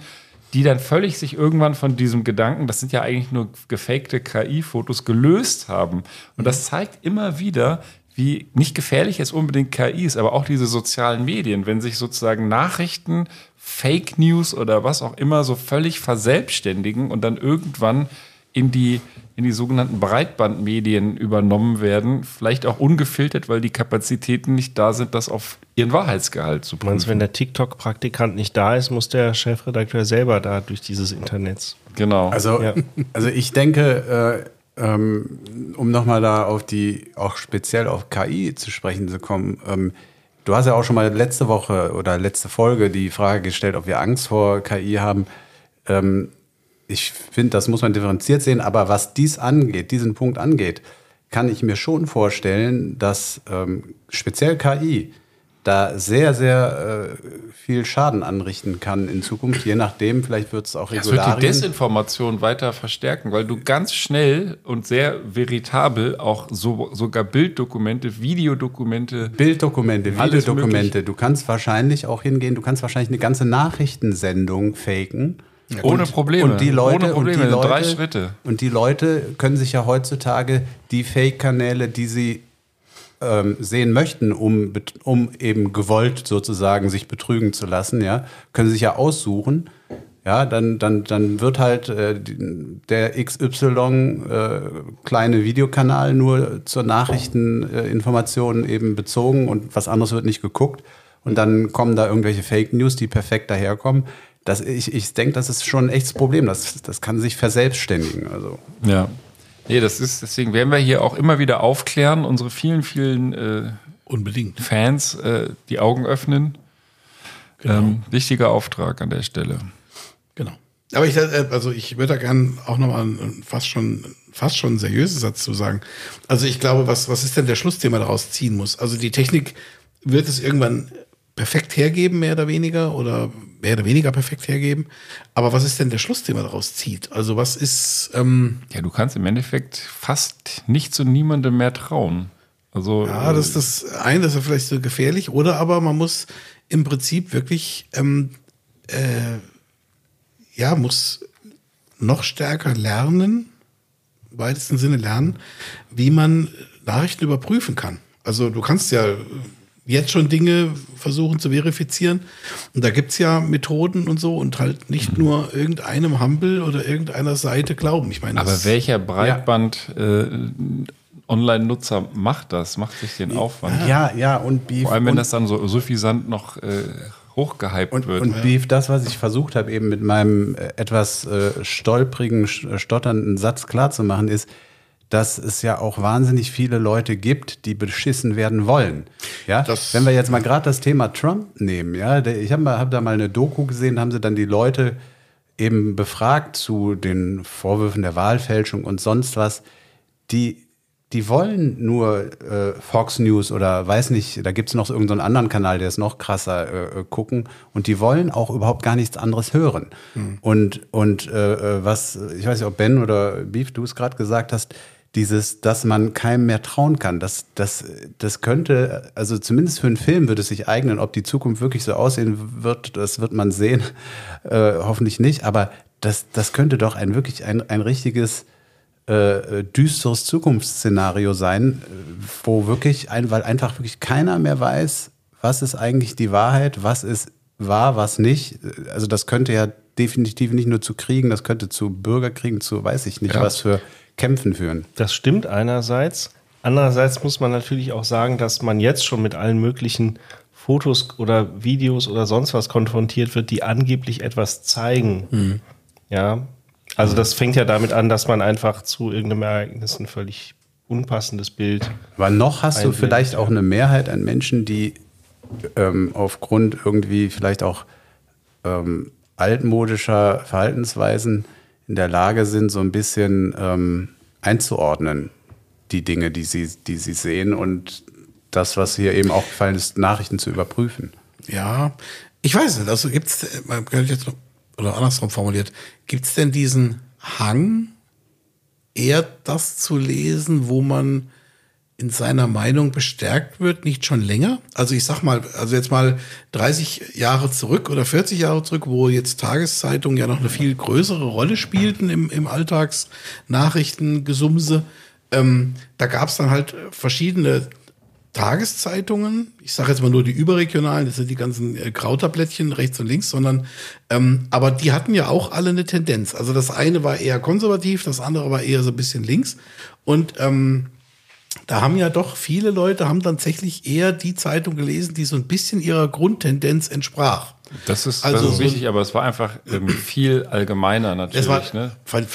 die dann völlig sich irgendwann von diesem Gedanken, das sind ja eigentlich nur gefakte KI-Fotos, gelöst haben. Und das zeigt immer wieder, wie nicht gefährlich es unbedingt KI ist, aber auch diese sozialen Medien, wenn sich sozusagen Nachrichten, Fake News oder was auch immer so völlig verselbstständigen und dann irgendwann in die, in die sogenannten Breitbandmedien übernommen werden, vielleicht auch ungefiltert, weil die Kapazitäten nicht da sind, das auf ihren Wahrheitsgehalt zu Du meinst, prüfen. wenn der TikTok-Praktikant nicht da ist, muss der Chefredakteur selber da durch dieses Internet. Genau. Also, Ja. also ich denke, äh, ähm, um nochmal da auf die, auch speziell auf KI zu sprechen zu kommen, ähm, du hast ja auch schon mal letzte Woche oder letzte Folge die Frage gestellt, ob wir Angst vor KI haben. Ähm, ich finde, das muss man differenziert sehen, aber was dies angeht, diesen Punkt angeht, kann ich mir schon vorstellen, dass ähm, speziell KI da sehr, sehr äh, viel Schaden anrichten kann in Zukunft. Je nachdem, vielleicht wird es auch Das wird die Regularien. Desinformation weiter verstärken, weil du ganz schnell und sehr veritabel auch so, sogar Bilddokumente, Videodokumente, Bilddokumente, Videodokumente. Du kannst wahrscheinlich auch hingehen, du kannst wahrscheinlich eine ganze Nachrichtensendung faken. ohne Probleme. Und die Leute, ohne Probleme, und die Leute, drei Schritte. Und die Leute können sich ja heutzutage die Fake-Kanäle, die sie ähm, sehen möchten, um, um eben gewollt sozusagen sich betrügen zu lassen, ja, können sich ja aussuchen. Ja, dann, dann, dann wird halt äh, der XY äh, kleine Videokanal nur zur Nachrichteninformation äh, eben bezogen und was anderes wird nicht geguckt. und dann kommen da irgendwelche Fake News, die perfekt daherkommen. Das, ich ich denke, das ist schon ein echtes Problem. Das, das kann sich verselbstständigen. Also. Ja. Nee, das ist, deswegen werden wir hier auch immer wieder aufklären, unsere vielen, vielen äh, Unbedingt. Fans äh, die Augen öffnen. Ähm, wichtiger Auftrag an der Stelle. Genau. Aber ich, äh, also ich würde da gern auch nochmal einen fast schon, fast schon einen seriösen Satz zu sagen. Also ich glaube, was, was ist denn der Schluss, den man daraus ziehen muss? Also die Technik wird es irgendwann perfekt hergeben, mehr oder weniger, oder mehr oder weniger perfekt hergeben. Aber was ist denn der Schluss, den man daraus zieht? Also was ist, ähm, Ja, du kannst im Endeffekt fast nicht zu niemandem mehr trauen. Also ja, das ist das eine, das ist ja vielleicht so gefährlich, oder aber man muss im Prinzip wirklich, ähm, äh, ja, muss noch stärker lernen, im weitesten Sinne lernen, wie man Nachrichten überprüfen kann. Also du kannst ja jetzt schon Dinge versuchen zu verifizieren. Und da gibt's ja Methoden und so und halt nicht nur irgendeinem Humble oder irgendeiner Seite glauben. Ich meine, Aber das- welcher Breitband äh, Online-Nutzer macht das, macht sich den Aufwand? Ja, ja, und Beef. Vor allem, wenn das dann so suffisant noch äh, hochgehypt und, wird. und Beef, das, was ich versucht habe, eben mit meinem äh, etwas äh, stolprigen, sch- stotternden Satz klarzumachen, ist, dass es ja auch wahnsinnig viele Leute gibt, die beschissen werden wollen. Ja, Das- wenn wir jetzt mal gerade das Thema Trump nehmen, ja, ich habe hab da mal eine Doku gesehen, haben sie dann die Leute eben befragt zu den Vorwürfen der Wahlfälschung und sonst was, die die wollen nur äh, Fox News oder weiß nicht, da gibt's noch so irgendeinen anderen Kanal, der ist noch krasser äh, äh, gucken und die wollen auch überhaupt gar nichts anderes hören. Und, und äh, äh, was, ich weiß nicht, ob Ben oder Beef, du es gerade gesagt hast, dieses, dass man keinem mehr trauen kann, das, das, das könnte, also zumindest für einen Film würde es sich eignen, ob die Zukunft wirklich so aussehen wird, das wird man sehen, <laughs> äh, hoffentlich nicht, aber das, das könnte doch ein wirklich ein, ein richtiges äh, düsteres Zukunftsszenario sein, wo wirklich, ein, weil einfach wirklich keiner mehr weiß, was ist eigentlich die Wahrheit, was ist wahr, was nicht. Also das könnte ja definitiv nicht nur zu Kriegen, das könnte zu Bürgerkriegen, zu weiß ich nicht Ja. was für Kämpfen führen. Das stimmt einerseits. Andererseits muss man natürlich auch sagen, dass man jetzt schon mit allen möglichen Fotos oder Videos oder sonst was konfrontiert wird, die angeblich etwas zeigen. Ja. Also das fängt ja damit an, dass man einfach zu irgendeinem Ereignis ein völlig unpassendes Bild. Aber noch hast du vielleicht auch eine Mehrheit an Menschen, die ähm, aufgrund irgendwie vielleicht auch ähm, altmodischer Verhaltensweisen in der Lage sind, so ein bisschen ähm, einzuordnen, die Dinge, die sie, die sie sehen und das, was hier eben auch gefallen ist, Nachrichten zu überprüfen. Ja, ich weiß nicht. Also jetzt noch, oder andersrum formuliert, gibt's denn diesen Hang, eher das zu lesen, wo man in seiner Meinung bestärkt wird, nicht schon länger? Also ich sag mal, also jetzt mal 30 Jahre zurück oder 40 Jahre zurück, wo jetzt Tageszeitungen ja noch eine viel größere Rolle spielten im, im Alltagsnachrichtengesumse. Ähm, da gab's dann halt verschiedene Tageszeitungen, ich sage jetzt mal nur die überregionalen, das sind die ganzen äh, Krauterblättchen rechts und links, sondern ähm, aber die hatten ja auch alle eine Tendenz. Also das eine war eher konservativ, das andere war eher so ein bisschen links. Und ähm, da haben ja doch viele Leute haben tatsächlich eher die Zeitung gelesen, die so ein bisschen ihrer Grundtendenz entsprach. Das ist, Also das ist so- richtig, aber es war einfach ähm, <clears throat> viel allgemeiner natürlich. Es war ne?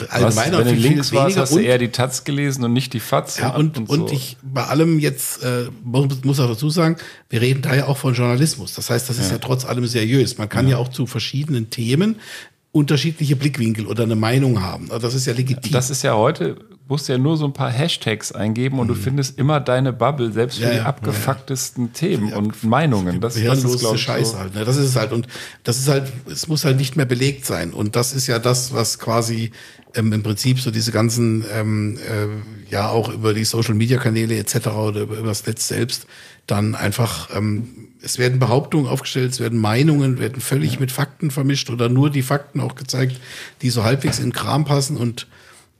allgemeiner wenn du links warst, hast du und- eher die Taz gelesen und nicht die Fatz. Ja, und, und, so. ich bei allem jetzt äh, muss, auch dazu sagen, wir reden da ja auch von Journalismus. Das heißt, das ist ja, trotz allem seriös. Man kann ja. auch zu verschiedenen Themen unterschiedliche Blickwinkel oder eine Meinung haben. Also das ist ja legitim. Das ist ja heute, musst ja nur so ein paar Hashtags eingeben und du findest immer deine Bubble, selbst für Mhm. Ja, die ja. abgefucktesten Themen und Meinungen. Das, das ist, glaube ich, Scheiße so. halt. Ne? Das ist halt. Und das ist halt, es muss halt nicht mehr belegt sein. Und das ist ja das, was quasi ähm, im Prinzip so diese ganzen, ähm, äh, ja auch über die Social Media Kanäle etc. oder über, über das Netz selbst dann einfach, ähm, es werden Behauptungen aufgestellt, es werden Meinungen, werden völlig mit Fakten vermischt oder nur die Fakten auch gezeigt, die so halbwegs in Kram passen und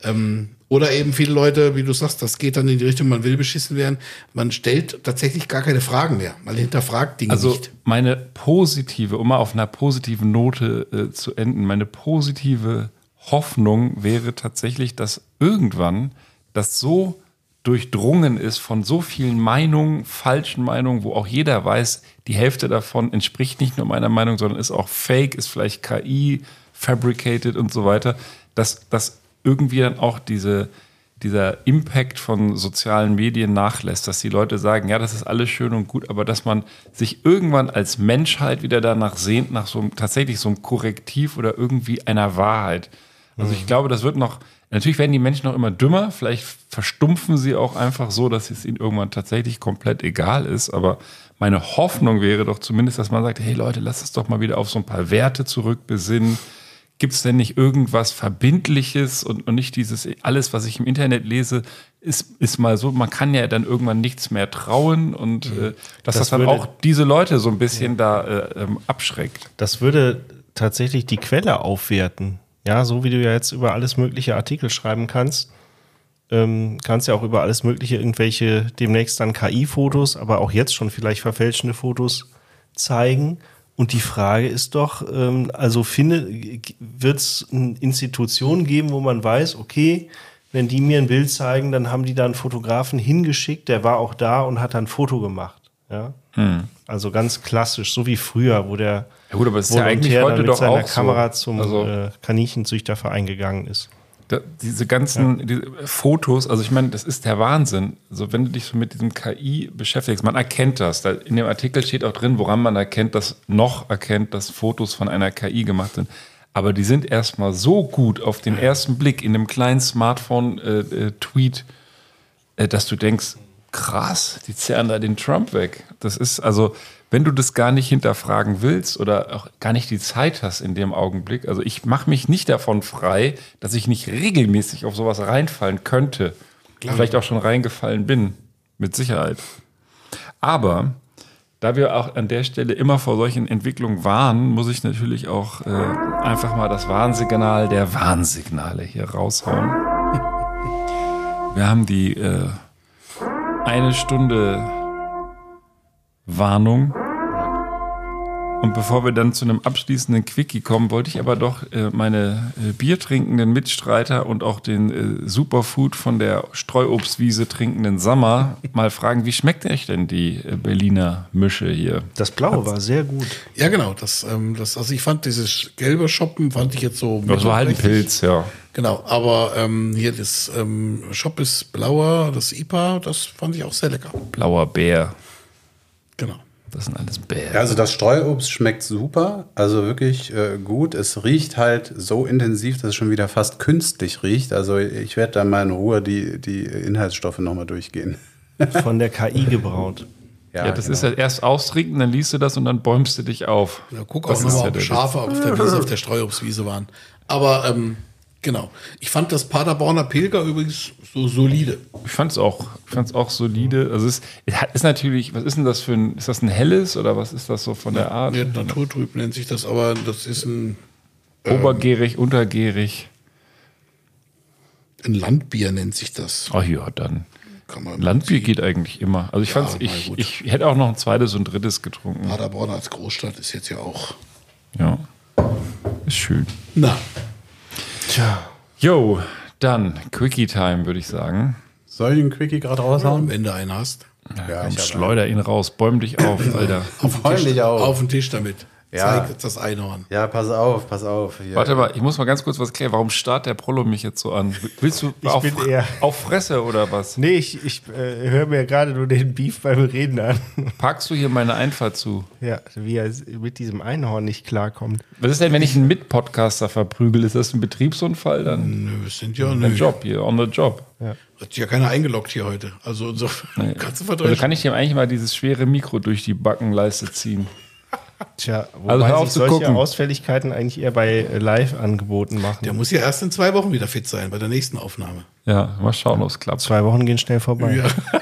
ähm, oder eben viele Leute, wie du sagst, das geht dann in die Richtung, man will beschissen werden. Man stellt tatsächlich gar keine Fragen mehr. Man hinterfragt Dinge Also nicht. meine positive, um mal auf einer positiven Note äh, zu enden, meine positive Hoffnung wäre tatsächlich, dass irgendwann das so durchdrungen ist von so vielen Meinungen, falschen Meinungen, wo auch jeder weiß, die Hälfte davon entspricht nicht nur meiner Meinung, sondern ist auch fake, ist vielleicht KI, fabricated und so weiter, dass, dass irgendwie dann auch diese, dieser Impact von sozialen Medien nachlässt, dass die Leute sagen, ja, das ist alles schön und gut, aber dass man sich irgendwann als Menschheit wieder danach sehnt, nach so einem, tatsächlich so einem Korrektiv oder irgendwie einer Wahrheit. Also ich glaube, das wird noch, natürlich werden die Menschen noch immer dümmer, vielleicht verstumpfen sie auch einfach so, dass es ihnen irgendwann tatsächlich komplett egal ist, aber meine Hoffnung wäre doch zumindest, dass man sagt, hey Leute, lass es doch mal wieder auf so ein paar Werte zurückbesinnen. Gibt es denn nicht irgendwas Verbindliches und, und nicht dieses, alles, was ich im Internet lese, ist, ist mal so, man kann ja dann irgendwann nichts mehr trauen und äh, dass das, Das dann würde- auch diese Leute so ein bisschen da äh, ähm, abschreckt. Das würde tatsächlich die Quelle aufwerten. Ja, so wie du ja jetzt über alles mögliche Artikel schreiben kannst, ähm, kannst ja auch über alles mögliche irgendwelche demnächst dann KI-Fotos, aber auch jetzt schon vielleicht verfälschende Fotos zeigen. Und die Frage ist doch, ähm, also finde, wird es eine Institution geben, wo man weiß, okay, wenn die mir ein Bild zeigen, dann haben die da einen Fotografen hingeschickt, der war auch da und hat dann ein Foto gemacht. Ja? Also ganz klassisch, so wie früher, wo der Ja gut, aber es ist ja eigentlich heute dann mit doch seiner auch so. Kamera zum Also- äh, Kaninchenzüchterverein gegangen ist. Da, diese ganzen diese Fotos, also ich meine, das ist der Wahnsinn. Also wenn du dich so mit diesem KI beschäftigst, man erkennt das. Da in dem Artikel steht auch drin, woran man erkennt, dass noch erkennt, dass Fotos von einer KI gemacht sind. Aber die sind erstmal so gut auf den ersten Blick in einem kleinen Smartphone-Tweet, äh, dass du denkst, krass, die zerren da den Trump weg. Das ist also, wenn du das gar nicht hinterfragen willst oder auch gar nicht die Zeit hast in dem Augenblick. Also ich mache mich nicht davon frei, dass ich nicht regelmäßig auf sowas reinfallen könnte. Vielleicht auch schon reingefallen bin, mit Sicherheit. Aber da wir auch an der Stelle immer vor solchen Entwicklungen warnen, muss ich natürlich auch äh, einfach mal das Warnsignal der Warnsignale hier raushauen. <laughs> Wir haben die äh, eine Stunde Warnung. Und bevor wir dann zu einem abschließenden Quickie kommen, wollte ich aber doch äh, meine äh, biertrinkenden Mitstreiter und auch den äh, Superfood von der Streuobstwiese trinkenden Sammer mal fragen, wie schmeckt euch denn die äh, Berliner Mische hier? Das Blaue war sehr gut. Ja, genau. Das, ähm, das, also ich fand dieses gelbe Shoppen fand ich jetzt so. Das war halt ein. Pilz, ja. Genau, aber ähm, hier das ähm, Shop ist blauer, das IPA, das fand ich auch sehr lecker. Blauer Bär. Genau. Das sind alles Bären. Ja, also das Streuobst schmeckt super, also wirklich äh, gut. Es riecht halt so intensiv, dass es schon wieder fast künstlich riecht. Also ich werde da mal in Ruhe die, die Inhaltsstoffe nochmal durchgehen. <laughs> Von der KI gebraut. Ja, das ist ja erst austrinken, dann liest du das und dann bäumst du dich auf. Ja, guck Das auch ist nochmal, ja ob Schafe auf der Wiese, <laughs> auf der Streuobstwiese waren. Aber ähm, genau. Ich fand das Paderborner Pilger übrigens so solide. Ich fand es auch, ich auch solide. Also es es hat- ist natürlich, was ist denn das für ein, ist das ein helles oder was ist das so von der Art? Ja, Naturtrüb nennt sich das, aber das ist ein, Obergärig, untergärig. ein Landbier, nennt sich das. Ach ja, dann. Kann man Landbier geht eigentlich immer. Also ich Ja, fand's, na ich, ich hätte auch noch ein zweites und drittes getrunken. Paderborn als Großstadt ist jetzt ja auch. Ja. Ist schön. Na, Jo, dann Quickie Time, würde ich sagen. Soll ich den Quickie gerade raushauen? wenn du einen hast. Ja, Komm, ich hab schleuder ihn raus, bäum dich auf, Alter. Auf den, Freu Tisch, auf den Tisch damit. Ja. Zeig das Einhorn. Ja, pass auf, pass auf. Hier. Warte mal, ich muss mal ganz kurz was klären. Warum starrt der Prollo mich jetzt so an? Willst du Ich auf, bin eher- auf Fresse oder was? Nee, ich, ich äh, höre mir gerade nur den Beef beim Reden an. Parkst du hier meine Einfahrt zu? Ja, wie er mit diesem Einhorn nicht klarkommt. Was ist denn, wenn ich einen Mitpodcaster verprügel? Ist das ein Betriebsunfall dann? Nö, es sind ja nö. Job hier, on the job. Hat sich ja keiner eingeloggt hier heute. Also insofern <laughs> kannst du Also verdrehen. kann ich dem eigentlich mal dieses schwere Mikro durch die Backenleiste ziehen. Tja, wobei Also hör auf sich solche gucken. Ausfälligkeiten eigentlich eher bei äh, Live-Angeboten machen. Der muss ja erst in zwei Wochen wieder fit sein, bei der nächsten Aufnahme. Ja, mal schauen, ob es klappt. Zwei Wochen gehen schnell vorbei. Ja, <laughs>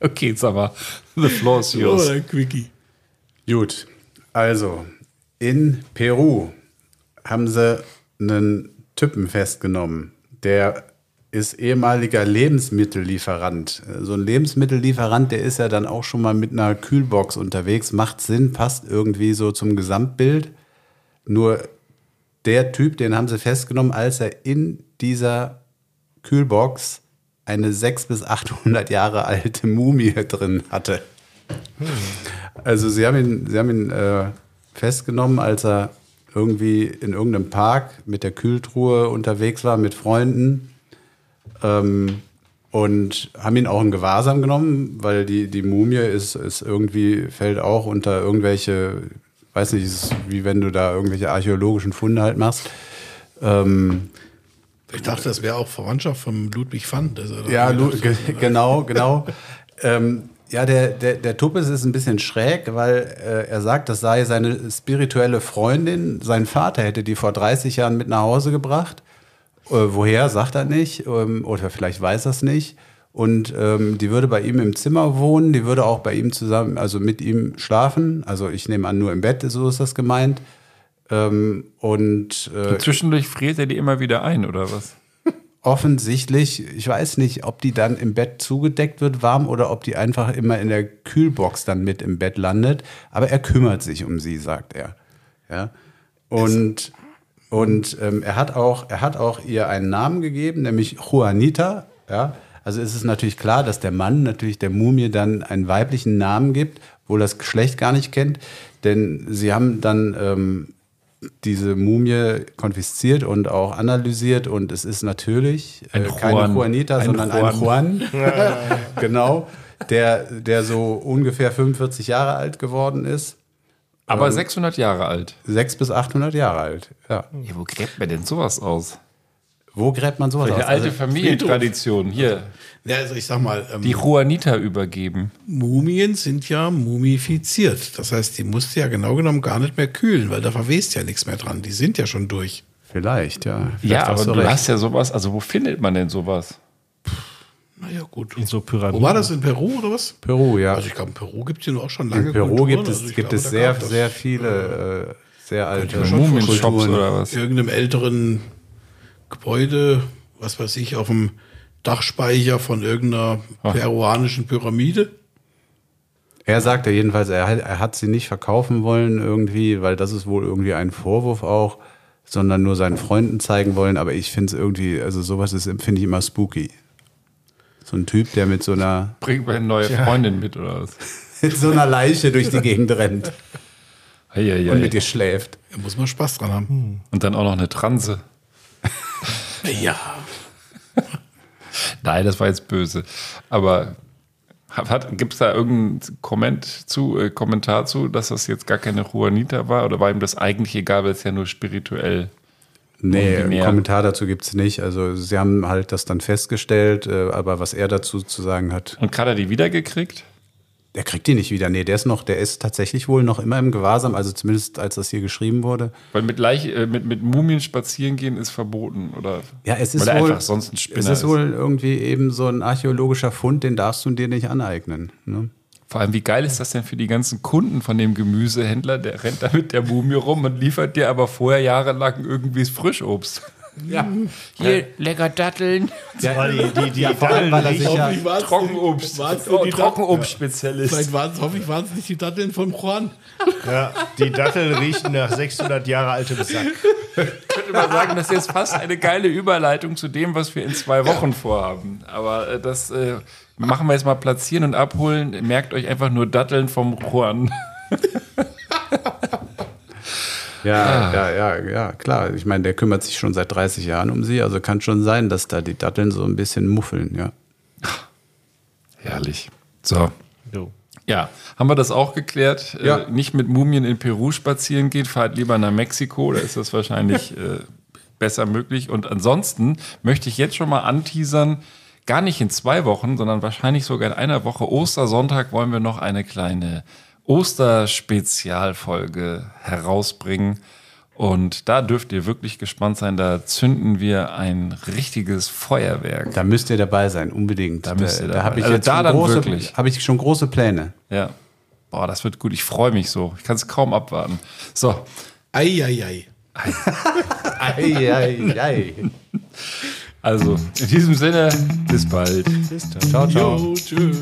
Okay, jetzt aber. The floor is yours. oh, Quickie. Gut, also in Peru haben sie einen Typen festgenommen, der ist ehemaliger Lebensmittellieferant. So ein Lebensmittellieferant, der ist ja dann auch schon mal mit einer Kühlbox unterwegs, macht Sinn, passt irgendwie so zum Gesamtbild. Nur der Typ, den haben sie festgenommen, als er in dieser Kühlbox eine 600 bis 800 Jahre alte Mumie drin hatte. Also sie haben ihn, sie haben ihn äh, festgenommen, als er irgendwie in irgendeinem Park mit der Kühltruhe unterwegs war mit Freunden ähm, und haben ihn auch in Gewahrsam genommen, weil die, die Mumie ist, ist irgendwie, fällt auch unter irgendwelche, weiß nicht, ist wie wenn du da irgendwelche archäologischen Funde halt machst. Ähm, Ich dachte, das wäre auch Verwandtschaft von Ludwig da- ja, Lu ge <laughs> genau, genau. ähm, ja, der, der, der Tuppes ist ein bisschen schräg, weil äh, er sagt, das sei seine spirituelle Freundin. Sein Vater hätte die vor 30 Jahren mit nach Hause gebracht. Äh, woher, sagt er nicht. Ähm, oder vielleicht weiß er es nicht. Und ähm, die würde bei ihm im Zimmer wohnen, die würde auch bei ihm zusammen, also mit ihm schlafen. Also ich nehme an, nur im Bett, so ist das gemeint. Ähm, und äh, Zwischendurch friert er die immer wieder ein, oder was? offensichtlich, ich weiß nicht, ob die dann im Bett zugedeckt wird, warm, oder ob die einfach immer in der Kühlbox dann mit im Bett landet. Aber er kümmert sich um sie, sagt er. Ja. Und, und ähm, er, hat auch, er hat auch ihr einen Namen gegeben, nämlich Juanita. Ja. Also ist es natürlich klar, dass der Mann natürlich der Mumie dann einen weiblichen Namen gibt, wohl das Geschlecht gar nicht kennt. Denn sie haben dann ähm, diese Mumie konfisziert und auch analysiert und es ist natürlich äh, Ein keine Juan. Juanita, Ein sondern ein Juan. <laughs> <laughs> genau, der, der so ungefähr 45 Jahre alt geworden ist. Aber Ähm, 600 Jahre alt. 600 bis 800 Jahre alt. Ja. Ja, wo gräbt man denn sowas aus? Wo gräbt man sowas Welche aus? alte Also, Familientradition. Hier, Ja, also ich sag mal, ähm, die Juanita übergeben. Mumien sind ja mumifiziert. Das heißt, die musst du ja genau genommen gar nicht mehr kühlen, weil da verwest ja nichts mehr dran. Die sind ja schon durch. Vielleicht, ja. Vielleicht Ja, aber du recht. hast ja sowas, also wo findet man denn sowas? Naja, gut. In so Wo Pyramiden. war das? In Peru oder was? Peru, ja. Also ich glaube, in Peru gibt es ja auch schon lange In Peru Kulturen. gibt es, Also gibt glaube, es sehr, das sehr viele äh, sehr alte Mumienshops oder was? Irgendeinem älteren Gebäude, was weiß ich, auf dem Dachspeicher von irgendeiner Ah. peruanischen Pyramide. Er sagte jedenfalls, er, hat- er hat sie nicht verkaufen wollen irgendwie, weil das ist wohl irgendwie ein Vorwurf auch, sondern nur seinen Freunden zeigen wollen. Aber ich finde es irgendwie, also sowas ist, finde ich immer spooky. So ein Typ, der mit so einer, Bringt meine neue Freundin mit oder was? <laughs> mit so einer Leiche durch die Gegend rennt Eieiei. und mit dir schläft. Da muss man Spaß dran haben. Und dann auch noch eine Transe. <laughs> Ja. Nein, das war jetzt böse. Aber gibt es da irgendeinen Komment zu, äh, Kommentar zu, dass das jetzt gar keine Juanita war? Oder war ihm das eigentlich egal, weil es ja nur spirituell Nee, einen. Kommentar dazu gibt es nicht. Also sie haben halt das dann festgestellt, äh, aber was er dazu zu sagen hat, Und hat er die wiedergekriegt? der kriegt die nicht wieder. Nee, der ist noch, der ist tatsächlich wohl noch immer im Gewahrsam, also zumindest als das hier geschrieben wurde. Weil mit, Leich, äh, mit, mit Mumien spazieren gehen ist verboten, oder? Ja, es ist wohl, einfach sonst ein Spinner es ist, wohl irgendwie eben so ein archäologischer Fund, den darfst du dir nicht aneignen. Ne? Vor allem, wie geil ist das denn für die ganzen Kunden von dem Gemüsehändler? Der rennt da mit der Mumie rum und liefert dir aber vorher jahrelang irgendwie das Frischobst. Ja. Hier, lecker Datteln. Weil die, die, die vor allem, weil er sich ja, Trockenobst. War's Oh, die Trockenobst-Spezialist. Vielleicht waren es, hoffe ich, waren es nicht die Datteln von Juan. Ja, die Datteln riechen nach 600 Jahre altem Sack. könnte man sagen, das ist jetzt fast eine geile Überleitung zu dem, was wir in zwei Wochen vorhaben. Aber äh, das äh, machen wir jetzt mal platzieren und abholen. Merkt euch einfach nur Datteln vom Juan. <laughs> ja, ja, ja, ja, klar. Ich meine, der kümmert sich schon seit 30 Jahren um sie, also kann schon sein, dass da die Datteln so ein bisschen muffeln, ja. Herrlich. So. Jo. Ja, haben wir das auch geklärt? Ja. Äh, nicht mit Mumien in Peru spazieren gehen, fahrt lieber nach Mexiko, da ist das wahrscheinlich <laughs> äh, besser möglich. Und ansonsten möchte ich jetzt schon mal anteasern, gar nicht in zwei Wochen, sondern wahrscheinlich sogar in einer Woche, Ostersonntag, wollen wir noch eine kleine Osterspezialfolge herausbringen. Und da dürft ihr wirklich gespannt sein, da zünden wir ein richtiges Feuerwerk. Da müsst ihr dabei sein, unbedingt. Da müsst ihr da habe ich also jetzt da schon große, habe ich schon große Pläne. Ja. Boah, das wird gut. Ich freue mich so. Ich kann es kaum abwarten. So, Eieiei. Ei, ei, ei. <laughs> <laughs> also in diesem Sinne, bis bald. Ciao, ciao. Jo, tschö.